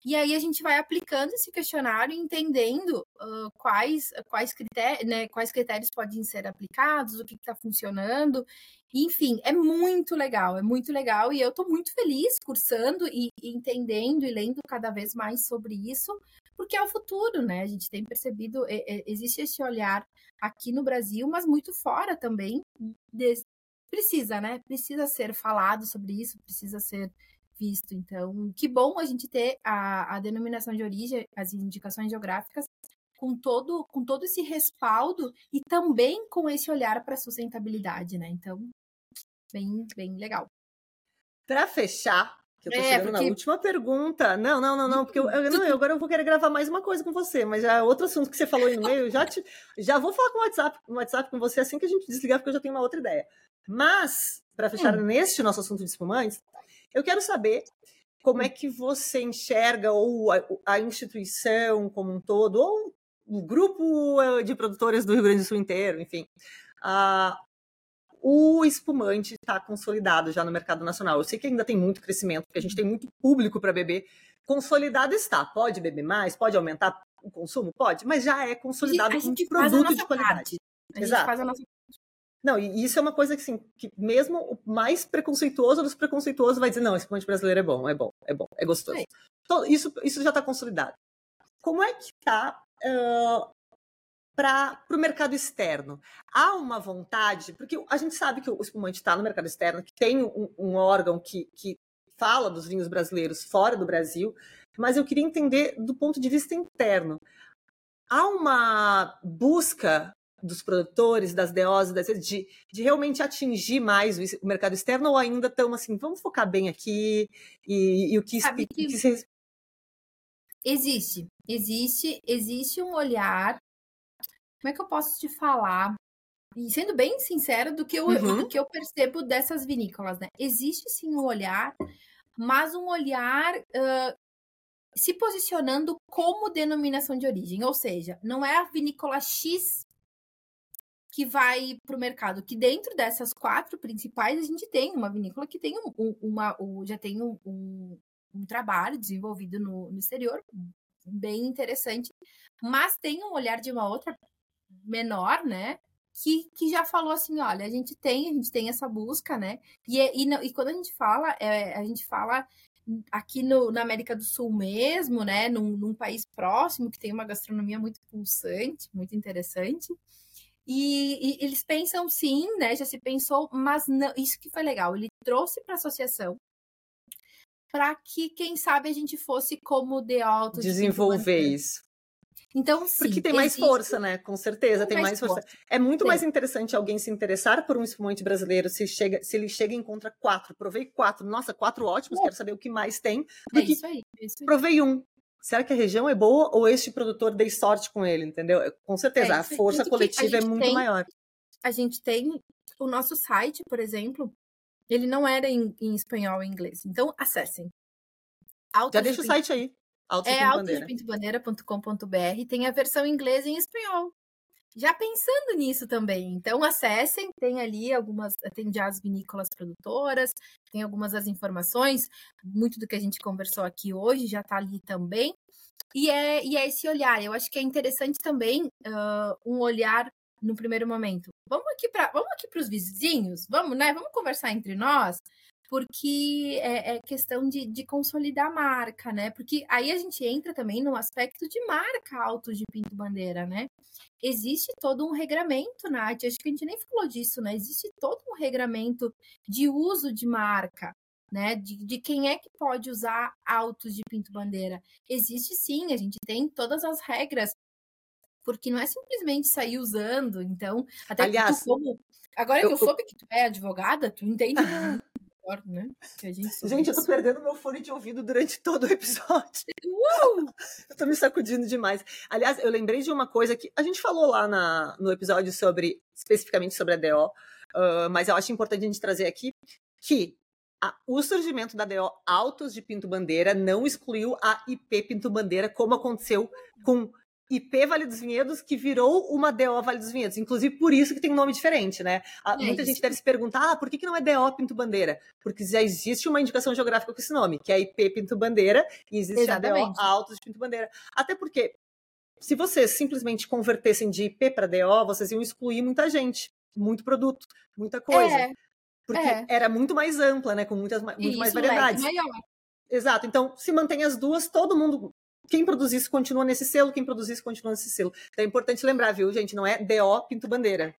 e aí a gente vai aplicando esse questionário entendendo uh, quais, quais, critérios, né, quais critérios podem ser aplicados, o que está funcionando, enfim, é muito legal, é muito legal, e eu estou muito feliz cursando e, e entendendo e lendo cada vez mais sobre isso, porque é o futuro, né? A gente tem percebido, é, é, existe esse olhar aqui no Brasil, mas muito fora também. De, precisa, né? Precisa ser falado sobre isso, precisa ser visto. Então, que bom a gente ter a, a denominação de origem, as indicações geográficas, com todo, com todo esse respaldo e também com esse olhar para a sustentabilidade, né? Então, bem, bem legal. Para fechar, que eu tô é, chegando porque... na última pergunta. Não, não, não, não, porque eu, eu, não, eu, agora eu vou querer gravar mais uma coisa com você, mas já é outro assunto que você falou no meio, já, te, já vou falar com o WhatsApp, com o WhatsApp com você assim que a gente desligar, porque eu já tenho uma outra ideia. Mas, para fechar hum. neste nosso assunto de espumantes, eu quero saber como é que você enxerga, ou a, a instituição como um todo, ou o grupo eh, de produtores do Rio Grande do Sul inteiro, enfim, a, o espumante está consolidado já no mercado nacional? Eu sei que ainda tem muito crescimento, porque a gente tem muito público para beber. Consolidado está. Pode beber mais? Pode aumentar o consumo? Pode, mas já é consolidado como produto de qualidade. Parte. A Exato. gente faz a nossa não, e isso é uma coisa que, assim, que mesmo o mais preconceituoso dos preconceituosos vai dizer, não, esse ponte brasileiro é bom, é bom, é bom, é gostoso. É. Então, isso, isso já está consolidado. Como é que está uh, para o mercado externo? Há uma vontade, porque a gente sabe que o espumante está no mercado externo, que tem um, um órgão que, que fala dos vinhos brasileiros fora do Brasil, mas eu queria entender do ponto de vista interno. Há uma busca dos produtores, das DOs, de, de realmente atingir mais o, mercado externo ou ainda estão assim, vamos focar bem aqui e, e o que, Sabe que, que se... existe, existe, existe um olhar. Como é que eu posso te falar? E sendo bem sincera do que eu, uhum. do que eu percebo dessas vinícolas, né? Existe sim um olhar, mas um olhar uh, se posicionando como denominação de origem, ou seja, não é a vinícola X que vai para o mercado. Que dentro dessas quatro principais, a gente tem uma vinícola que tem um, uma, um, já tem um, um, trabalho desenvolvido no, no exterior, bem interessante, mas tem um olhar de uma outra menor, né? Que, que já falou assim, olha, a gente tem, a gente tem essa busca, né? E, e, e quando a gente fala, é, a gente fala aqui no, na América do Sul mesmo, né? Num, num país próximo que tem uma gastronomia muito pulsante, muito interessante. E, e, eles pensam sim, né? Já se pensou, mas não, isso que foi legal. Ele trouxe para a associação para que, quem sabe, a gente fosse como de alto desenvolver isso. Então, sim. Porque tem mais existe... força, né? Com certeza, tem, tem mais, mais força. força. É muito mais interessante alguém se interessar por um espumante brasileiro se, chega, se ele chega e encontra quatro. Provei quatro. Nossa, quatro ótimos, é. quero saber o que mais tem. É isso aí, é isso aí. Provei um será que a região é boa ou este produtor dei sorte com ele, entendeu? Com certeza, é, a força coletiva a é muito tem, maior. A gente tem o nosso site, por exemplo, ele não era em, em espanhol e inglês. Então, acessem. Já deixa o site aí. Altos é autodepintobandeira.com.br. Tem a versão em inglês e em espanhol já pensando nisso também. Então, acessem, tem ali algumas, tem já as vinícolas produtoras, tem algumas das informações, muito do que a gente conversou aqui hoje já está ali também. E é, e é esse olhar, eu acho que é interessante também uh, um olhar no primeiro momento. Vamos aqui para vamos aqui para os vizinhos, vamos, né? Vamos conversar entre nós porque é, é questão de, de, consolidar a marca, né? Porque aí a gente entra também no aspecto de marca alto de Pinto Bandeira, né? Existe todo um regramento, Nath, acho que a gente nem falou disso, né? Existe todo um regramento de uso de marca, né? De, de quem é que pode usar autos de Pinto Bandeira. Existe sim, a gente tem todas as regras, porque não é simplesmente sair usando, então, até Aliás, como Agora que eu, eu soube que tu é advogada, tu entende melhor, né? Gente, gente eu tô perdendo meu fone de ouvido durante todo o episódio. Uh! eu tô me sacudindo demais. Aliás, eu lembrei de uma coisa que a gente falou lá na, no episódio sobre, especificamente sobre a DO, uh, mas eu acho importante a gente trazer aqui que a, o surgimento da DO Autos de Pinto Bandeira não excluiu a IP Pinto Bandeira, como aconteceu com IP Vale dos Vinhedos que virou uma DO Vale dos Vinhedos. Inclusive, por isso que tem um nome diferente, né? É muita isso. gente deve se perguntar, ah, por que, que não é DO Pinto Bandeira? Porque já existe uma indicação geográfica com esse nome, que é IP Pinto Bandeira, e existe Exatamente. a DO Altos de Pinto Bandeira. Até porque, se vocês simplesmente convertessem de IP para DO, vocês iam excluir muita gente, muito produto, muita coisa. É. Porque é. era muito mais ampla, né? Com muitas, muito isso, mais variedades. Exato. Então, se mantém as duas, todo mundo quem produz isso continua nesse selo, quem produz isso continua nesse selo. Então é importante lembrar, viu, gente? Não é DO Pinto Bandeira.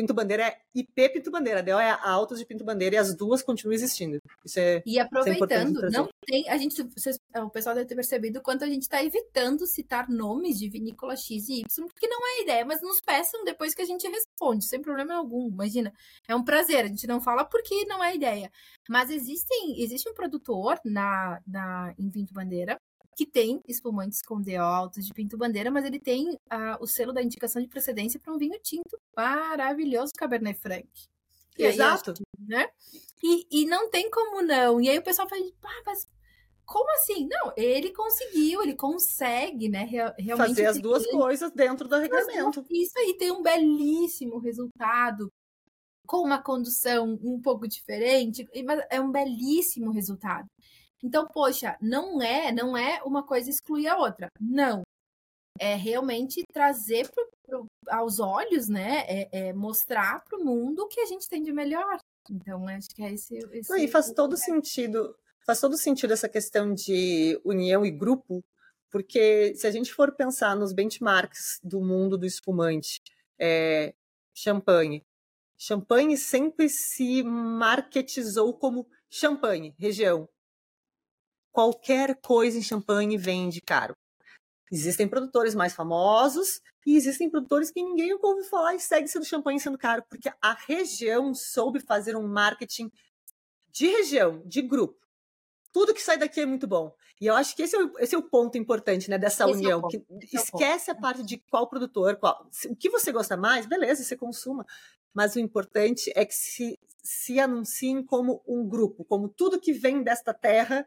Pinto Bandeira é IP Pinto Bandeira, DO é a Autos de Pinto Bandeira e as duas continuam existindo. Isso é E aproveitando, é não tem, a gente, vocês, o pessoal deve ter percebido quanto a gente está evitando citar nomes de vinícola X e Y, porque não é ideia, mas nos peçam depois que a gente responde, sem problema algum. Imagina, é um prazer, a gente não fala porque não é ideia. Mas existem, existe um produtor na, na em Pinto Bandeira que tem espumantes com DO altos de Pinto Bandeira, mas ele tem uh, o selo da indicação de procedência para um vinho tinto maravilhoso Cabernet Franc. E Exato. Aí, né? E, e não tem como não. E aí o pessoal fala, ah, mas como assim? Não, ele conseguiu, ele consegue, né? Realmente fazer as duas coisas dentro do regulamento. Isso aí tem um belíssimo resultado com uma condução um pouco diferente, mas é um belíssimo resultado. Então, poxa, não é, não é uma coisa excluir a outra. Não. É realmente trazer pro, pro, aos olhos, né? É, é mostrar para o mundo o que a gente tem de melhor. Então, acho que é esse. esse e faz todo sentido. Faz todo sentido essa questão de união e grupo, porque se a gente for pensar nos benchmarks do mundo do espumante, é, champanhe, Champanhe sempre se marketizou como champanhe, região. Qualquer coisa em champanhe vende caro. Existem produtores mais famosos e existem produtores que ninguém ouve falar e segue sendo champanhe sendo caro, porque a região soube fazer um marketing de região, de grupo. Tudo que sai daqui é muito bom. E eu acho que esse é o, esse é o ponto importante né, dessa esse união. É que esquece é a parte de qual produtor, qual, o que você gosta mais, beleza, você consuma mas o importante é que se, se anunciem como um grupo, como tudo que vem desta terra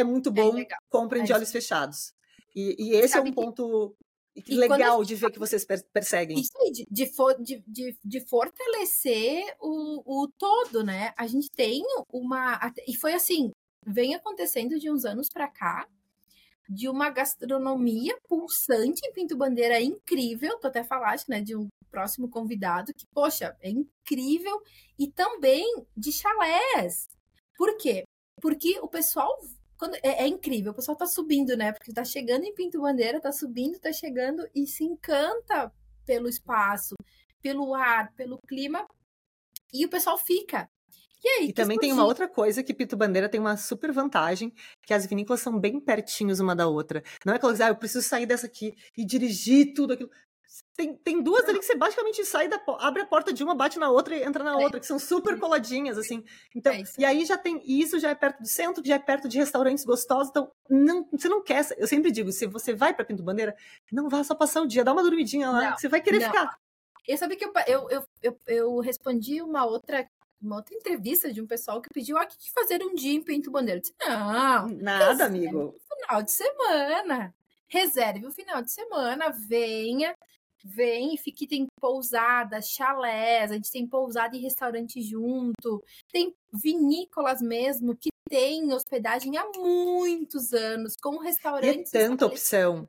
é muito é bom, é comprem de olhos fechados. E, e esse é um ponto que... legal gente... de ver que vocês perseguem. Isso aí, de, de, de, de, fortalecer o, o todo, né? A gente tem uma. E foi assim, vem acontecendo de uns anos para cá, de uma gastronomia pulsante em Pinto Bandeira incrível, tu até falaste, né, de um próximo convidado, que, poxa, é incrível, e também de chalés. Por quê? Porque o pessoal quando, é, é, incrível, o pessoal tá subindo, né? Porque tá chegando em Pinto Bandeira, tá subindo, tá chegando e se encanta pelo espaço, pelo ar, pelo clima, e o pessoal fica. E, aí, e também tem uma outra coisa que Pito Bandeira tem uma super vantagem, que as vinícolas são bem pertinhos uma da outra. Não é aquela coisa, ah, eu preciso sair dessa aqui e dirigir tudo aquilo. Tem, tem duas ali que você basicamente sai da abre a porta de uma, bate na outra e entra na é. outra, que são super coladinhas, assim. Então, é e aí já tem. E isso já é perto do centro, já é perto de restaurantes gostosos. Então, não, você não quer. Eu sempre digo, se você vai para Pinto Bandeira, não vá só passar o dia, dá uma dormidinha lá, não, você vai querer não. ficar. Eu sabe que eu, eu, eu, eu, eu respondi uma outra uma outra entrevista de um pessoal que pediu, ah, que fazer um dia em Pinto Bandeira. Eu disse, não. Nada, amigo. Final de semana. Reserve o final de semana, venha, vem e fique, tem pousadas, chalés, a gente tem pousada e restaurante junto, tem vinícolas mesmo que tem hospedagem há muitos anos, com restaurantes. E é tanta opção.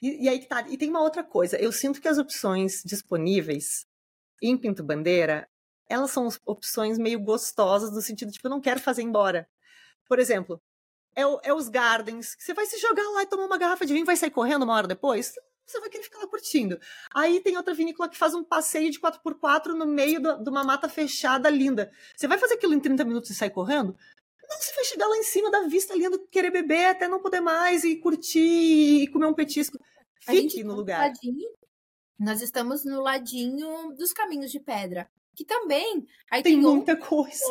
E, e, aí tá, e tem uma outra coisa, eu sinto que as opções disponíveis em Pinto Bandeira, elas são opções meio gostosas, no sentido, tipo, eu não quero fazer embora. Por exemplo, é, é os gardens, você vai se jogar lá e tomar uma garrafa de vinho e vai sair correndo uma hora depois? Você vai querer ficar lá curtindo. Aí tem outra vinícola que faz um passeio de 4x4 no meio do, de uma mata fechada linda. Você vai fazer aquilo em 30 minutos e sair correndo? Não, você vai chegar lá em cima da vista linda, querer beber até não poder mais e curtir e comer um petisco. Fique no lugar. Ladinho, nós estamos no ladinho dos caminhos de pedra que também aí tem, tem muita coisa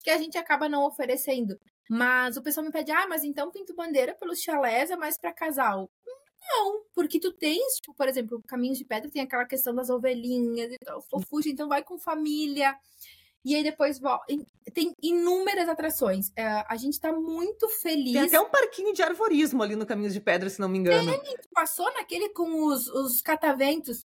que a gente acaba não oferecendo. Mas o pessoal me pede, ah, mas então pinto bandeira pelos chalés é mais para casal. Não, porque tu tens, tipo, por exemplo, Caminhos de Pedra tem aquela questão das ovelhinhas e tal, então vai com família. E aí depois tem inúmeras atrações. É, a gente tá muito feliz. Tem até um parquinho de arvorismo ali no Caminhos de Pedra, se não me engano. Tem, passou naquele com os, os cataventos.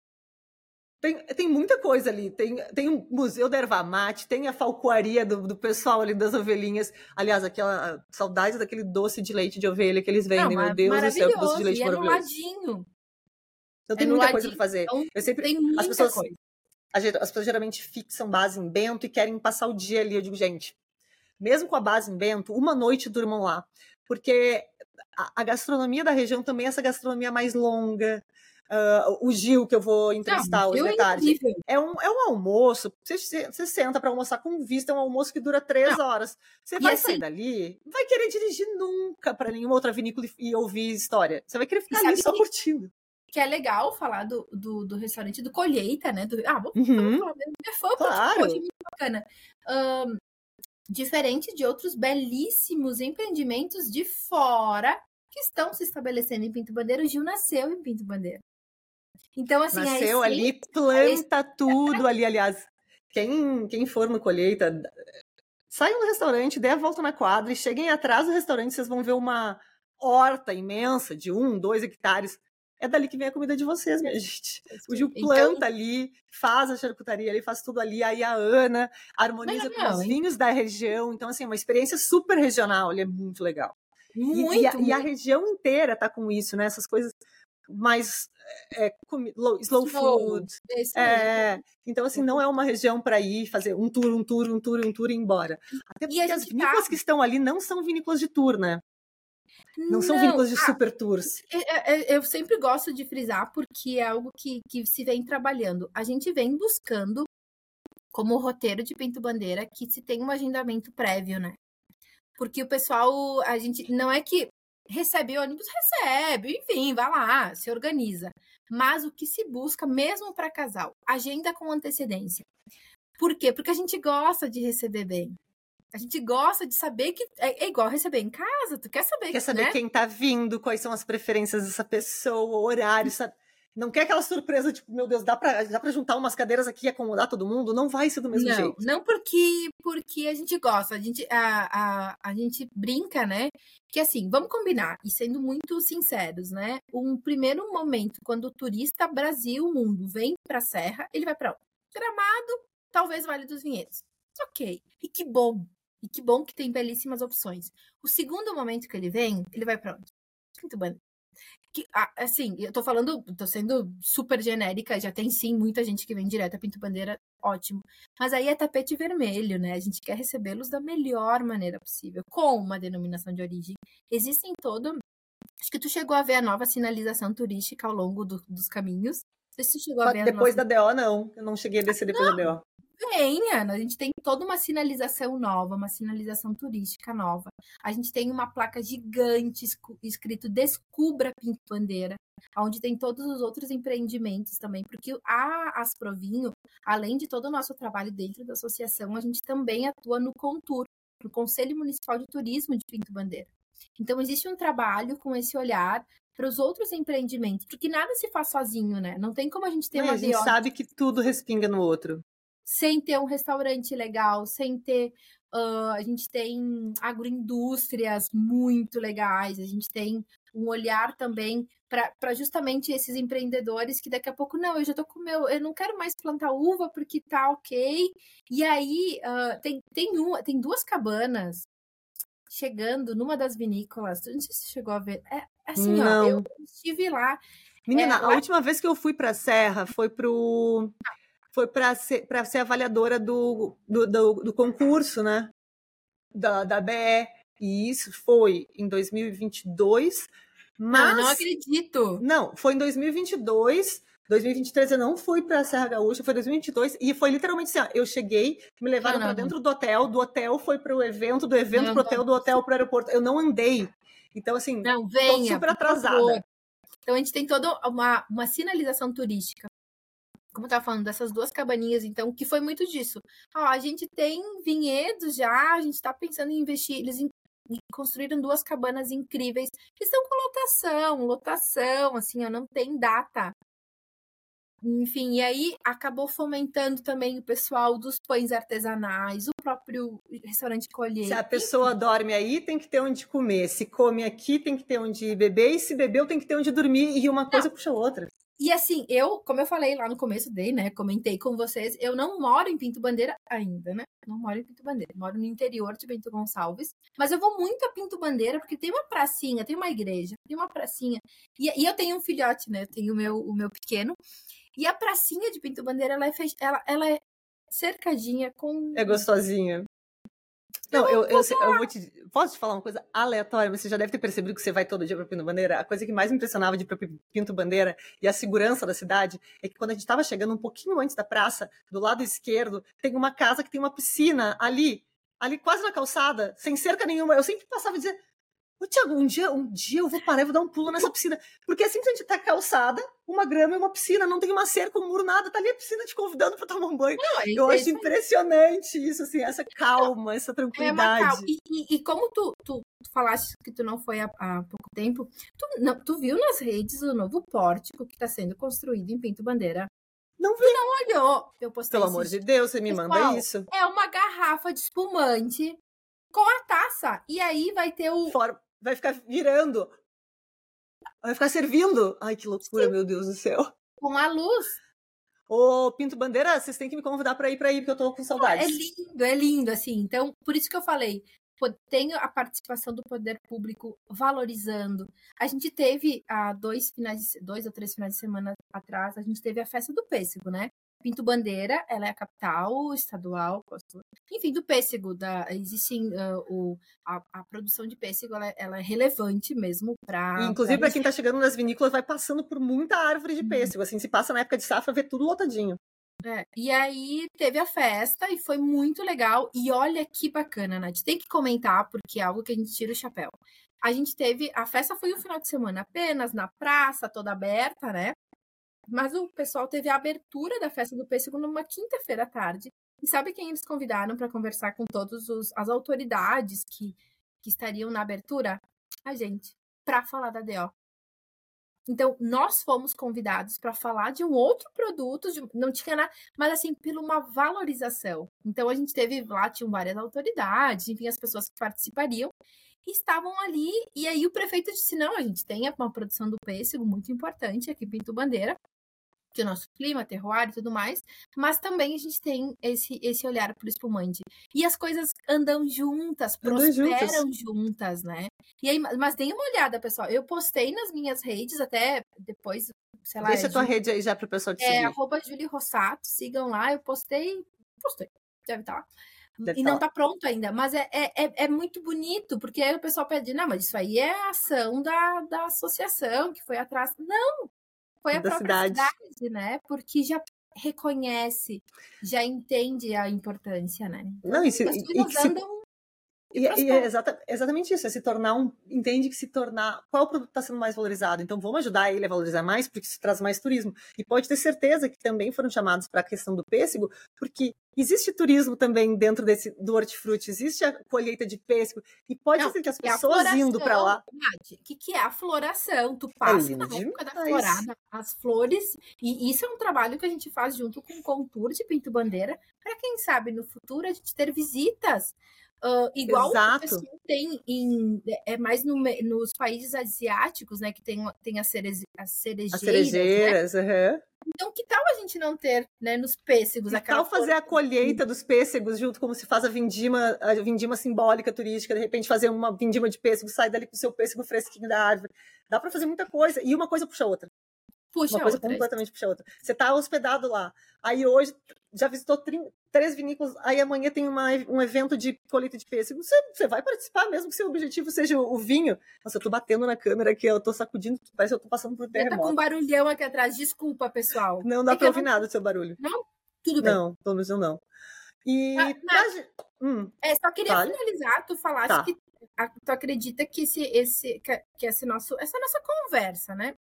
Tem, tem muita coisa ali. Tem, tem o Museu da Erva Mate, tem a falcoaria do, do pessoal ali das ovelhinhas. Aliás, aquela saudade daquele doce de leite de ovelha que eles vendem. Não, Meu Deus do céu, que doce de leite e é no ladinho. Então tem é muita coisa para fazer. Então, eu sempre, tem muita as pessoas, coisa. As pessoas geralmente fixam base em Bento e querem passar o dia ali. Eu digo, gente, mesmo com a base em Bento, uma noite durmam lá. Porque a, a gastronomia da região também é essa gastronomia mais longa, Uh, o Gil, que eu vou entrevistar hoje de tarde. É um, é um almoço. Você, você senta para almoçar com vista, é um almoço que dura três não. horas. Você vai assim, sair dali, não vai querer dirigir nunca para nenhuma outra vinícola e, e, ouvir história. Você vai querer ficar ali só que, curtindo. Que é legal falar do, do, do restaurante do Colheita, né? Do, ah, vou uhum. falar mesmo. É fã, claro. porque, é muito bacana. Um, diferente de outros belíssimos empreendimentos de fora que estão se estabelecendo em Pinto Bandeira. O Gil nasceu em Pinto Bandeira. Então, assim, Nasceu ali, planta tudo ali, aliás. Quem, quem for no colheita, saiam do restaurante, dê a volta na quadra e cheguem atrás do restaurante, vocês vão ver uma horta imensa de um, dois hectares. é dali que vem a comida de vocês, minha gente. O Gil então planta então... ali, faz a charcutaria ali, faz tudo ali. Aí a Ana harmoniza não, com os vinhos da região. Então, assim, é uma experiência super regional, ele é muito legal. Muito, e, e, a, muito. e, a, região inteira tá com isso, né? Essas coisas mais é, slow, slow food. É, então, assim, não é uma região para ir fazer um tour, um tour, um tour, um tour e ir embora. Até porque as vinícolas tá... que estão ali não são vinícolas de tour, né? Não, não são vinícolas de ah, super tours. É, é, eu sempre gosto de frisar porque é algo que, que se vem trabalhando. A gente vem buscando como roteiro de Pinto Bandeira que se tem um agendamento prévio, né? Porque o pessoal, a gente não é que recebe ônibus, recebe, enfim, vai lá, se organiza. Mas o que se busca, mesmo para casal, agenda com antecedência. Por quê? Porque a gente gosta de receber bem. A gente gosta de saber que é, é igual receber em casa, tu quer saber. Quer saber né? quem tá vindo, quais são as preferências dessa pessoa, horário, sabe? Não quer aquela surpresa, tipo, meu Deus, dá pra, dá pra juntar umas cadeiras aqui e acomodar todo mundo? Não vai ser do mesmo não, jeito. Não, porque, porque a gente gosta, a gente, a, a, a gente brinca, né? Que assim, vamos combinar, e sendo muito sinceros, né? Um primeiro momento, quando o turista Brasil, mundo, vem pra Serra, ele vai pra Gramado, talvez Vale dos Vinhedos. Ok. E que bom. E que bom que tem belíssimas opções. O segundo momento que ele vem, ele vai pra onde? Muito bom que, assim, eu tô falando, tô sendo super genérica, já tem sim muita gente que vem direto a Pinto Bandeira, ótimo. Mas aí é tapete vermelho, né? A gente quer recebê-los da melhor maneira possível, com uma denominação de origem. Existem todo. Acho que tu chegou a ver a nova sinalização turística ao longo do, dos caminhos. Não sei se tu chegou a ver Depois nossa... da DO, não. Eu não cheguei a descer depois não. da DO. Venha, a gente tem toda uma sinalização nova, uma sinalização turística nova. A gente tem uma placa gigante escrito Descubra Pinto Bandeira, onde tem todos os outros empreendimentos também, porque a Asprovinho, além de todo o nosso trabalho dentro da associação, a gente também atua no Contur, no Conselho Municipal de Turismo de Pinto Bandeira. Então existe um trabalho com esse olhar para os outros empreendimentos, porque nada se faz sozinho, né? Não tem como a gente ter é, uma A gente sabe que tudo respinga no outro sem ter um restaurante legal, sem ter. Uh, a gente tem agroindústrias muito legais, a gente tem um olhar também para justamente esses empreendedores que daqui a pouco, não, eu já tô com meu, eu não quero mais plantar uva porque tá ok. E aí uh, tem, tem, um, tem duas cabanas chegando numa das vinícolas. Não sei se você chegou a ver. É assim, não. ó, eu estive lá. Menina, é, a lá... última vez que eu fui para a Serra foi pro. Ah foi para ser, ser avaliadora do, do, do, do, concurso, né? Da, da BE. E isso foi em 2022. Mas. Não, não acredito! Não, foi em 2022. 2023 eu não fui para Serra Gaúcha, foi 2022 e foi literalmente assim, ó, eu cheguei, me levaram para dentro do hotel, do hotel foi para o evento, do evento para o hotel, do hotel para o aeroporto. Eu não andei. Então assim, não venha, super atrasada. Então a gente tem toda uma, uma sinalização turística como eu tava falando, dessas duas cabaninhas, então, que foi muito disso. Ó, a gente tem vinhedos já, a gente está pensando em investir, eles em, construíram duas cabanas incríveis, que estão com lotação, lotação, assim, ó, não tem data. Enfim, e aí acabou fomentando também o pessoal dos pães artesanais, o próprio restaurante colher. Se a pessoa dorme aí, tem que ter onde comer. Se come aqui, tem que ter onde beber. E se bebeu, tem que ter onde dormir. E uma coisa não. puxa a outra. E assim, eu, como eu falei lá no começo dei, né? Comentei com vocês, eu não moro em Pinto Bandeira ainda, né? Não moro em Pinto Bandeira, moro no interior de Bento Gonçalves. Mas eu vou muito a Pinto Bandeira porque tem uma pracinha, tem uma igreja, tem uma pracinha. E, e eu tenho um filhote, né? Eu tenho o meu, o meu pequeno. E a pracinha de Pinto Bandeira, ela é, fech... ela, ela é cercadinha com. É gostosinha. Não, eu, eu, eu, vou te. Posso te falar uma coisa aleatória? Você já deve ter percebido que você vai todo dia para Pinto Bandeira. A coisa que mais me impressionava de Pinto Bandeira e a segurança da cidade é que quando a gente estava chegando um pouquinho antes da praça, do lado esquerdo, tem uma casa que tem uma piscina ali, ali quase na calçada, sem cerca nenhuma. Eu sempre passava e dizia: Ô, Tiago, um dia, um dia eu vou parar e vou dar um pulo nessa piscina. Porque é simplesmente tá calçada, uma grama e uma piscina. Não tem uma cerca, um muro, nada. Tá ali a piscina te convidando para tomar um banho. Não, eu acho impressionante isso, assim, essa calma, essa tranquilidade. É calma. E, e, e, como tu, tu, tu, falaste que tu não foi há, há pouco tempo, tu, não, tu viu nas redes o novo pórtico que está sendo construído em Pinto Bandeira? Não vi. Tu não olhou. Eu postei Pelo amor de Deus, você me Pessoal, manda isso. É uma garrafa de espumante com a taça. E aí vai ter o. vai ficar virando. Vai ficar servindo? Ai, que loucura, Sim. meu Deus do céu. Com a luz. Ô, Pinto Bandeira, vocês têm que me convidar para ir para ir, porque eu tô com saudades. É lindo, é lindo, assim. Então, por isso que eu falei, tem a participação do poder público valorizando. A gente teve há dois finais, dois ou três finais de semana atrás, a gente teve a festa do pêssego, né? Pinto Bandeira, ela é a capital estadual, enfim, do pêssego. Da, existe uh, o, a, a, produção de pêssego, ela, ela é relevante mesmo para. Inclusive, para quem está chegando nas vinícolas, vai passando por muita árvore de uhum. pêssego. Assim, se passa na época de safra, vê tudo lotadinho. É, e aí teve a festa e foi muito legal. E olha que bacana, Nath. Tem que comentar, porque é algo que a gente tira o chapéu. A gente teve. A festa foi um final de semana apenas, na praça, toda aberta, né? Mas o pessoal teve a abertura da festa do pêssego numa quinta-feira à tarde. E sabe quem eles convidaram para conversar com todas as autoridades que, que estariam na abertura? A gente, para falar da DO. Então, nós fomos convidados para falar de um outro produto, de, não tinha nada, mas assim, por uma valorização. Então, a gente teve lá, tinham várias autoridades, enfim, as pessoas que participariam, estavam ali, e aí o prefeito disse: não, a gente tem uma produção do pêssego muito importante aqui em Pinto Bandeira, que o nosso clima, terroir e tudo mais, mas também a gente tem esse, esse olhar para o espumante. E as coisas andam juntas, andam prosperam juntas. juntas, né? E aí, mas deem uma olhada, pessoal. Eu postei nas minhas redes, até depois, sei lá. Deixa a tua rede aí já para o pessoal te é, seguir. É, arroba Julie Rossato, sigam lá. Eu postei, postei, deve estar tá. Deve e não está pronto ainda, mas é, é, é, é, muito bonito, porque aí o pessoal pede, não, mas isso aí é a ação da, da associação que foi atrás. Não, foi a própria cidade. cidade, né? Porque já reconhece, já entende a importância, né? Então, Não, e, se, as coisas e andam e, e é exata, exatamente isso, é se tornar um. Entende que se tornar. Qual produto está sendo mais valorizado? Então vamos ajudar ele a valorizar mais, porque isso traz mais turismo. E pode ter certeza que também foram chamados para a questão do pêssego, porque existe turismo também dentro desse do hortifruti, existe a colheita de pêssego, e pode Não, ser que as pessoas indo para lá. O que, que é a floração? Tu é passa é na época da florada, as flores, e isso é um trabalho que a gente faz junto com o Contour de Pinto Bandeira, para quem sabe no futuro a gente ter visitas Uh, igual Exato. tem em é mais no, nos países asiáticos, né, que tem, tem as, cereje, as cerejeiras. As cerejeiras, né? uhum. Então, que tal a gente não ter, né, nos pêssegos que tal fazer a colheita dos pêssegos junto como se faz a vindima, a vindima simbólica turística, de repente fazer uma vindima de pêssego, sai dali com o seu pêssego fresquinho da árvore. Dá para fazer muita coisa e uma coisa puxa a outra. Puxa uma coisa outra. completamente puxa outra. Você está hospedado lá. Aí hoje já visitou 30, três vinícolas, aí amanhã tem uma, um evento de colheita de pêssego. Você, você vai participar, mesmo que seu objetivo seja o, o, vinho. Nossa, eu tô batendo na câmera aqui, eu tô sacudindo, parece que eu tô passando por terremoto. Tá com um barulhão aqui atrás, desculpa, pessoal. Não dá é pra ouvir nada do seu barulho. Não? Tudo bem. Não, pelo menos eu não. E. Ah, pra... hum, é, só queria vale? finalizar, tu falaste tá. que tu acredita que esse, esse, que esse nosso, essa nossa conversa, né?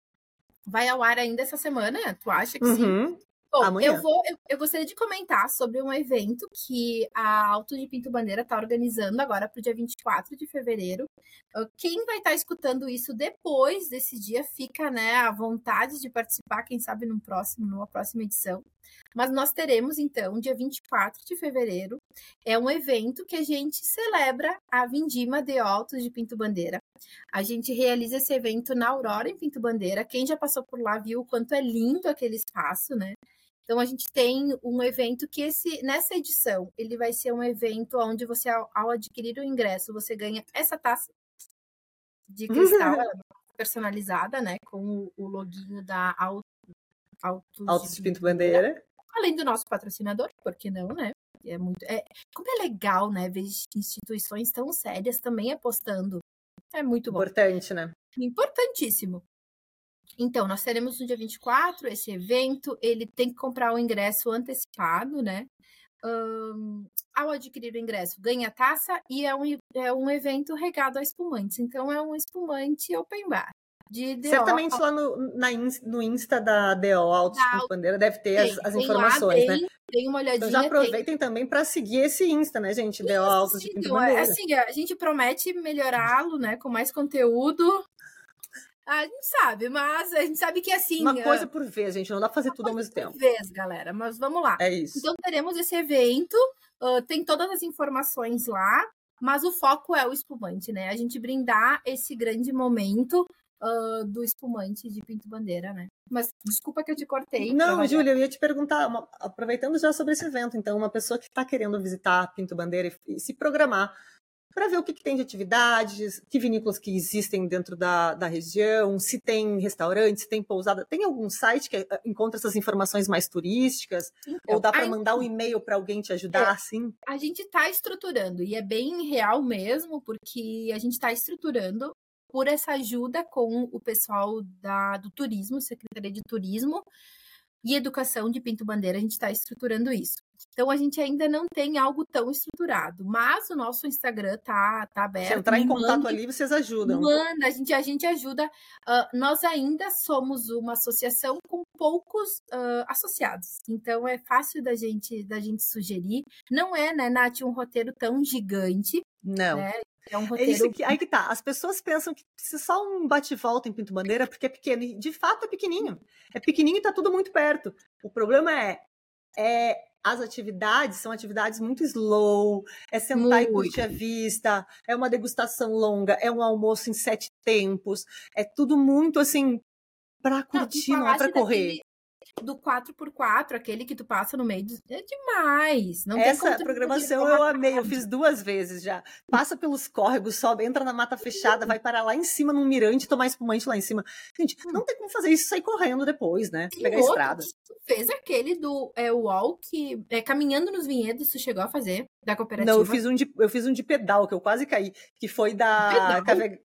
Vai ao ar ainda essa semana? Tu acha que uhum. sim? Bom, eu vou, eu, eu, gostaria de comentar sobre um evento que a Alto de Pinto Bandeira está organizando agora para o dia 24 de fevereiro. Quem vai estar tá escutando isso depois desse dia fica né, à vontade de participar, quem sabe no próximo, numa próxima edição. Mas nós teremos, então, dia 24 de fevereiro, é um evento que a gente celebra a Vindima de Altos de Pinto Bandeira. A gente realiza esse evento na Aurora, em Pinto Bandeira. Quem já passou por lá viu o quanto é lindo aquele espaço, né? Então a gente tem um evento que esse nessa edição ele vai ser um evento onde você ao, adquirir o ingresso você ganha essa taça de cristal é personalizada, né, com o, loginho da Auto Autos, de Pinto Bandeira. Além do nosso patrocinador, por que não, né? É muito é como é legal, né, ver instituições tão sérias também apostando. É muito bom. Importante, né? Importantíssimo. Então, nós teremos no dia 24 esse evento, ele tem que comprar o ingresso antecipado, né? Um, ao adquirir o ingresso, ganha taça e é um, é um evento regado a espumantes. Então, é um espumante open bar. De DO. Certamente lá no, na, no Insta da DO Altos da Bandeira deve ter tem, as, as informações, lá, né? Tem uma olhadinha. Então já aproveitem tem... também para seguir esse Insta, né, gente? DO Altos de Pinto Bandeira. Assim, a gente promete melhorá-lo, né, com mais conteúdo. A gente sabe, mas a gente sabe que assim. Uma coisa por vez, gente. Não dá pra fazer tudo ao mesmo tempo. Por vez, galera. Mas vamos lá. É isso. Então teremos esse evento. Uh, tem todas as informações lá. Mas o foco é o espumante, né? A gente brindar esse grande momento uh, do espumante de Pinto Bandeira, né? Mas desculpa que eu te cortei. Não, Júlia, eu ia te perguntar, uma, aproveitando já sobre esse evento, então, uma pessoa que está querendo visitar Pinto Bandeira e, e se programar para ver o que, que, tem de atividades, que vinícolas que existem dentro da, da região, se tem restaurante, se tem pousada. Tem algum site que eh, encontra essas informações mais turísticas? Então, ou dá para mandar um e-mail para alguém te ajudar, é, assim? A gente está estruturando, e é bem real mesmo, porque a gente está estruturando por essa ajuda com o pessoal da, do turismo, Secretaria de Turismo e Educação de Pinto Bandeira, a gente está estruturando isso. Então a gente ainda não tem algo tão estruturado, mas o nosso Instagram tá, tá aberto. Se entrar em contato ali, vocês ajudam. Manda, a gente, a gente ajuda. Uh, nós ainda somos uma associação com poucos uh, associados, então é fácil da gente da gente sugerir. Não é, né, Nath, um roteiro tão gigante. Não. Né? É um roteiro. É isso que, aí que tá. As pessoas pensam que precisa só um bate-volta em Pinto Bandeira porque é pequeno. E de fato é pequenininho. É pequenininho e tá tudo muito perto. O problema é, é as atividades são atividades muito slow, é sentar muito. e curtir a vista, é uma degustação longa, é um almoço em sete tempos, é tudo muito assim para curtir, não, não é para correr do 4x4, aquele que tu passa no meio. É demais. Não Essa programação eu amei, eu fiz duas vezes já. Passa pelos córregos, sobe, entra na mata fechada, vai parar lá em cima num mirante, tomar espumante lá em cima. Gente, hum. não tem como fazer isso e sair correndo depois, né? Pegar a estrada. fez aquele do é, walk, é, caminhando nos vinhedos, tu chegou a fazer, da cooperativa? Não, eu fiz um de, eu fiz um de pedal, que eu quase caí, que foi da... Cave...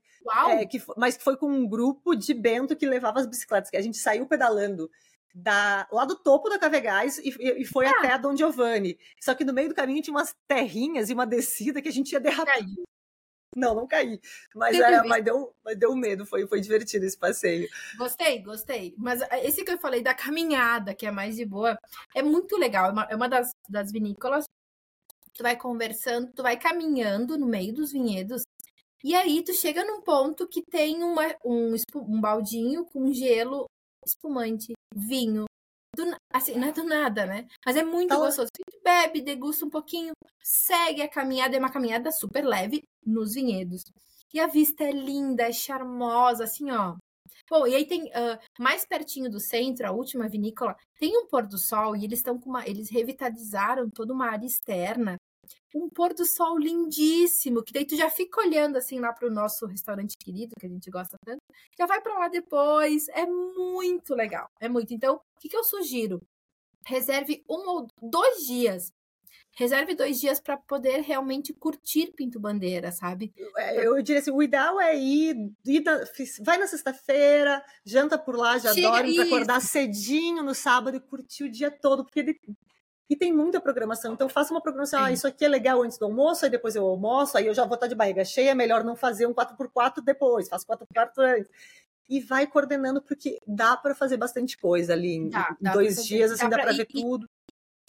É, que, mas que foi com um grupo de Bento que levava as bicicletas, que a gente saiu pedalando da, lá do topo da Cavegás e, e foi ah. até a Dom Giovanni. Só que no meio do caminho tinha umas terrinhas e uma descida que a gente ia derrapar. Não, não caí. Mas, era, mas, deu, mas deu medo, foi, foi divertido esse passeio. Gostei, gostei. Mas eh, esse que eu falei da caminhada, que é mais de boa, é muito legal. É uma, é uma das, das vinícolas. Tu vai conversando, tu vai caminhando no meio dos vinhedos. E aí tu chega num ponto que tem uma, um, um baldinho com gelo espumante, vinho. Do, assim, não é do nada, né? Mas é muito então, gostoso. A gente bebe, degusta um pouquinho, segue a caminhada. É uma caminhada super leve nos vinhedos. E a vista é linda, é charmosa, assim, ó. Bom, e aí tem uh, mais pertinho do centro, a última vinícola, tem um pôr do sol e eles estão com uma. Eles revitalizaram toda uma área externa um pôr do sol lindíssimo, que daí tu já fica olhando assim lá para o nosso restaurante querido, que a gente gosta tanto, já vai para lá depois, é muito legal, é muito. Então, o que, que eu sugiro? Reserve um ou dois dias reserve dois dias para poder realmente curtir Pinto Bandeira, sabe? É, eu diria assim, o ideal é ir, ir vai na sexta-feira, janta por lá, já Chega dorme para acordar cedinho no sábado e curtir o dia todo, porque e tem muita programação. Então, faça uma programação. Ah, isso aqui é legal antes do almoço, aí depois eu almoço, aí eu já vou estar de barriga cheia. É melhor não fazer um 4x4 depois, faço 4x4 antes. E vai coordenando, porque dá para fazer bastante coisa ali. Em dá, dá dois dias, assim, dá, para ver e, tudo.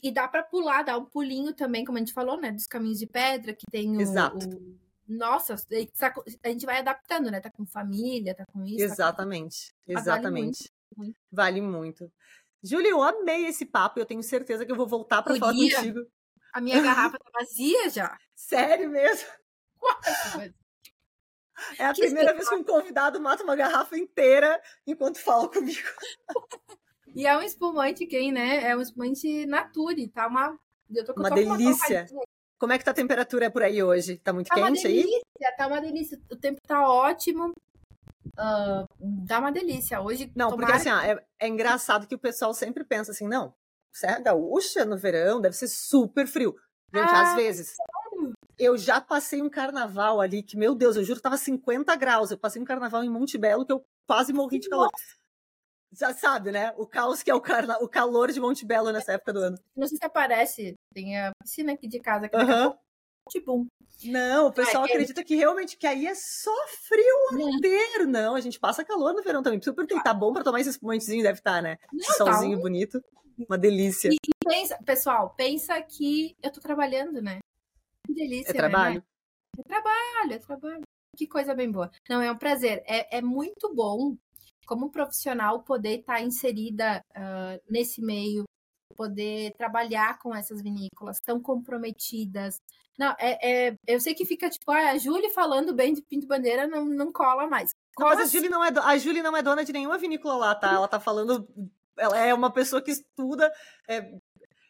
E dá para pular, dar um pulinho também, como a gente falou, né? Dos caminhos de pedra, que tem o. Exato. O... Nossa, tá a gente vai adaptando, né? Tá com família, tá com isso. Exatamente. Tá com... Exatamente. Vale muito. Vale muito. Júlia, eu amei esse papo. Eu tenho certeza que eu vou voltar para falar contigo. A minha garrafa tá vazia já. Sério mesmo? É a que primeira vez que um convidado mata uma garrafa inteira enquanto fala comigo. E é um espumante quem, né? É um espumante nature, tá uma eu tô uma delícia. Como é que tá a temperatura por aí hoje? Tá muito tá quente aí? Tá uma delícia. O tempo tá ótimo. Uh, dá uma delícia. Hoje. Não, tomara... porque assim, ó, é, é, engraçado que o pessoal sempre pensa assim, não, Serra Gaúcha no verão deve ser super frio. Gente, ah, às vezes. Eu já passei um carnaval ali que, meu Deus, eu juro, tava 50 graus. Eu passei um carnaval em Monte Belo que eu quase morri de calor. Nossa. Já sabe, né? O caos que é o, carna... o calor de Monte Belo nessa época do ano. Não sei se aparece. Tem a piscina aqui de casa que uhum. Tipo, não, o pessoal Ai, acredita que realmente que aí é só frio o ano inteiro. Não, a gente passa calor no verão também. Super tem, tá bom para tomar esse espumantezinho, deve estar, tá, né? Não, solzinho tá um... bonito. Uma delícia. E pensa, pessoal, pensa que eu tô trabalhando, né? Que delícia. É trabalho? Né? É trabalho, é trabalho. Que coisa bem boa. Não, é um prazer. É, é muito bom, como profissional, poder estar tá inserida uh, nesse meio, poder trabalhar com essas vinícolas tão comprometidas, não, é, é, eu sei que fica tipo, ah, a Júlia falando bem de Pinto Bandeira não, não cola mais. Não, mas a Julie, não é, a Julie não é dona de nenhuma vinícola lá, tá? Ela tá falando. Ela é uma pessoa que estuda, é,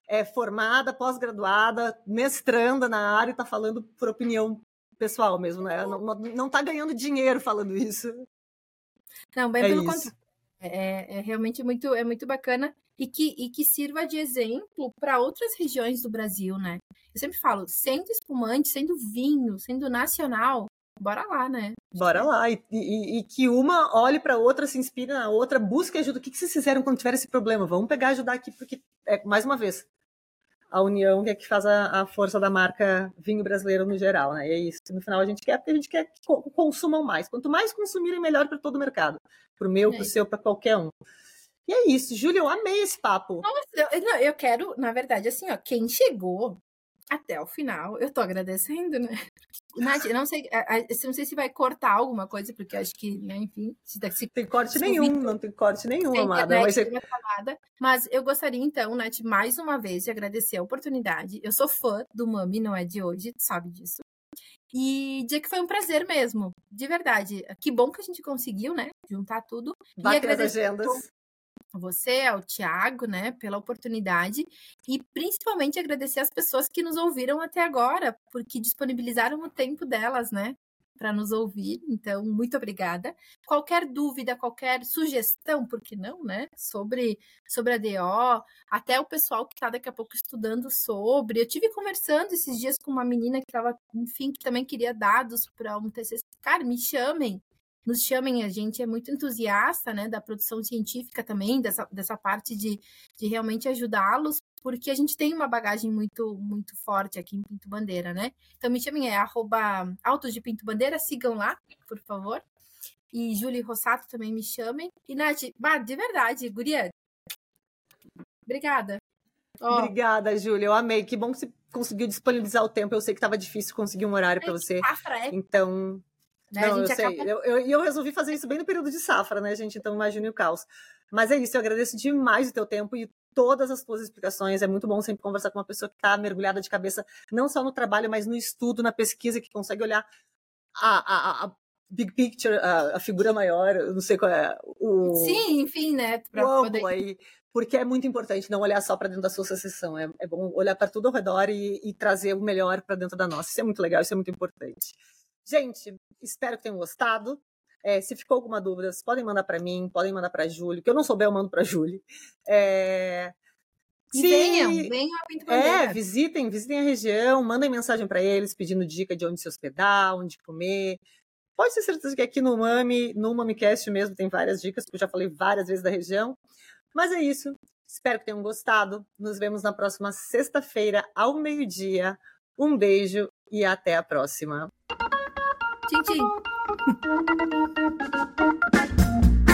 é formada, pós-graduada, mestranda na área e tá falando por opinião pessoal mesmo, né? Não, não tá ganhando dinheiro falando isso. Não, bem é pelo contrário. É, é, realmente muito, é muito bacana e que, e que sirva de exemplo para outras regiões do Brasil, né? Eu sempre falo, sendo espumante, sendo vinho, sendo nacional, bora lá, né? Bora lá. E, e, e que uma olhe para outra, se inspire na outra, busque ajuda. O que, que vocês fizeram quando tiver esse problema? Vamos pegar e ajudar aqui, porque, é, mais uma vez, a união que é que faz a, a, força da marca vinho brasileiro no geral, né? E é isso. No final a gente quer, porque a gente quer que consumam mais. Quanto mais consumirem, melhor para todo o mercado. Para o meu, para o é. seu, para qualquer um. E é isso, Júlia, eu amei esse papo. Nossa, eu, não, eu quero, na verdade, assim, ó, quem chegou até o final, eu tô agradecendo, né? Nath, eu não sei, não sei se vai cortar alguma coisa, porque acho que, né, enfim, se, se tem corte se nenhum, não tem corte nenhum, amada. Mas, eu... mas eu gostaria, então, Nath, mais uma vez, de agradecer a oportunidade. Eu sou fã do Mami, não é de hoje, sabe disso. E dizer que foi um prazer mesmo, de verdade. Que bom que a gente conseguiu, né? Juntar tudo. Bater e agradecer as agendas você, ao Tiago, né, pela oportunidade e principalmente agradecer as pessoas que nos ouviram até agora, porque disponibilizaram o tempo delas, né, para nos ouvir. Então, muito obrigada. Qualquer dúvida, qualquer sugestão, por que não, né, sobre sobre a DO, até o pessoal que está daqui a pouco estudando sobre. Eu tive conversando esses dias com uma menina que estava, enfim, que também queria dados para um TCC. Cara, me chamem, nos chamem, a gente é muito entusiasta né, da produção científica também, dessa, dessa parte de, de realmente ajudá-los, porque a gente tem uma bagagem muito muito forte aqui em Pinto Bandeira, né? Então me chamem, é arroba Autos de Pinto Bandeira, sigam lá, por favor. E Julie Rossato também me chamem. E Nath, bah, de verdade, guria, obrigada. Oh. Obrigada, Júlia. Eu amei. Que bom que você conseguiu disponibilizar o tempo. Eu sei que estava difícil conseguir um horário para você. é. Então, né? Não, eu sei. Acaba... Eu, eu, eu, resolvi fazer isso bem no período de safra, né, gente? Então imagine o caos. Mas é isso, eu agradeço demais o teu tempo e todas as tuas explicações. É muito bom sempre conversar com uma pessoa que está mergulhada de cabeça, não só no trabalho, mas no estudo, na pesquisa, que consegue olhar a, a, a big picture, a, a, figura maior, não sei qual é o. Sim, enfim, né? Pra o poder... aí. Porque é muito importante não olhar só para dentro da sua sessão. É, é bom olhar para tudo ao redor e, e trazer o melhor para dentro da nossa. Isso é muito legal, isso é muito importante. Gente, espero que tenham gostado. É, se ficou alguma dúvida, podem mandar para mim, podem mandar para a Júlia. Que eu não souber, eu mando para a Júlia. É... Se... venham, venham a Pinto Bandeira. É, visitem, visitem a região, mandem mensagem para eles pedindo dica de onde se hospedar, onde comer. Pode ter certeza que aqui no Mami, no MamiCast mesmo, tem várias dicas, porque eu já falei várias vezes da região. Mas é isso. Espero que tenham gostado. Nos vemos na próxima sexta-feira, ao meio-dia. Um beijo e até a próxima. 静静。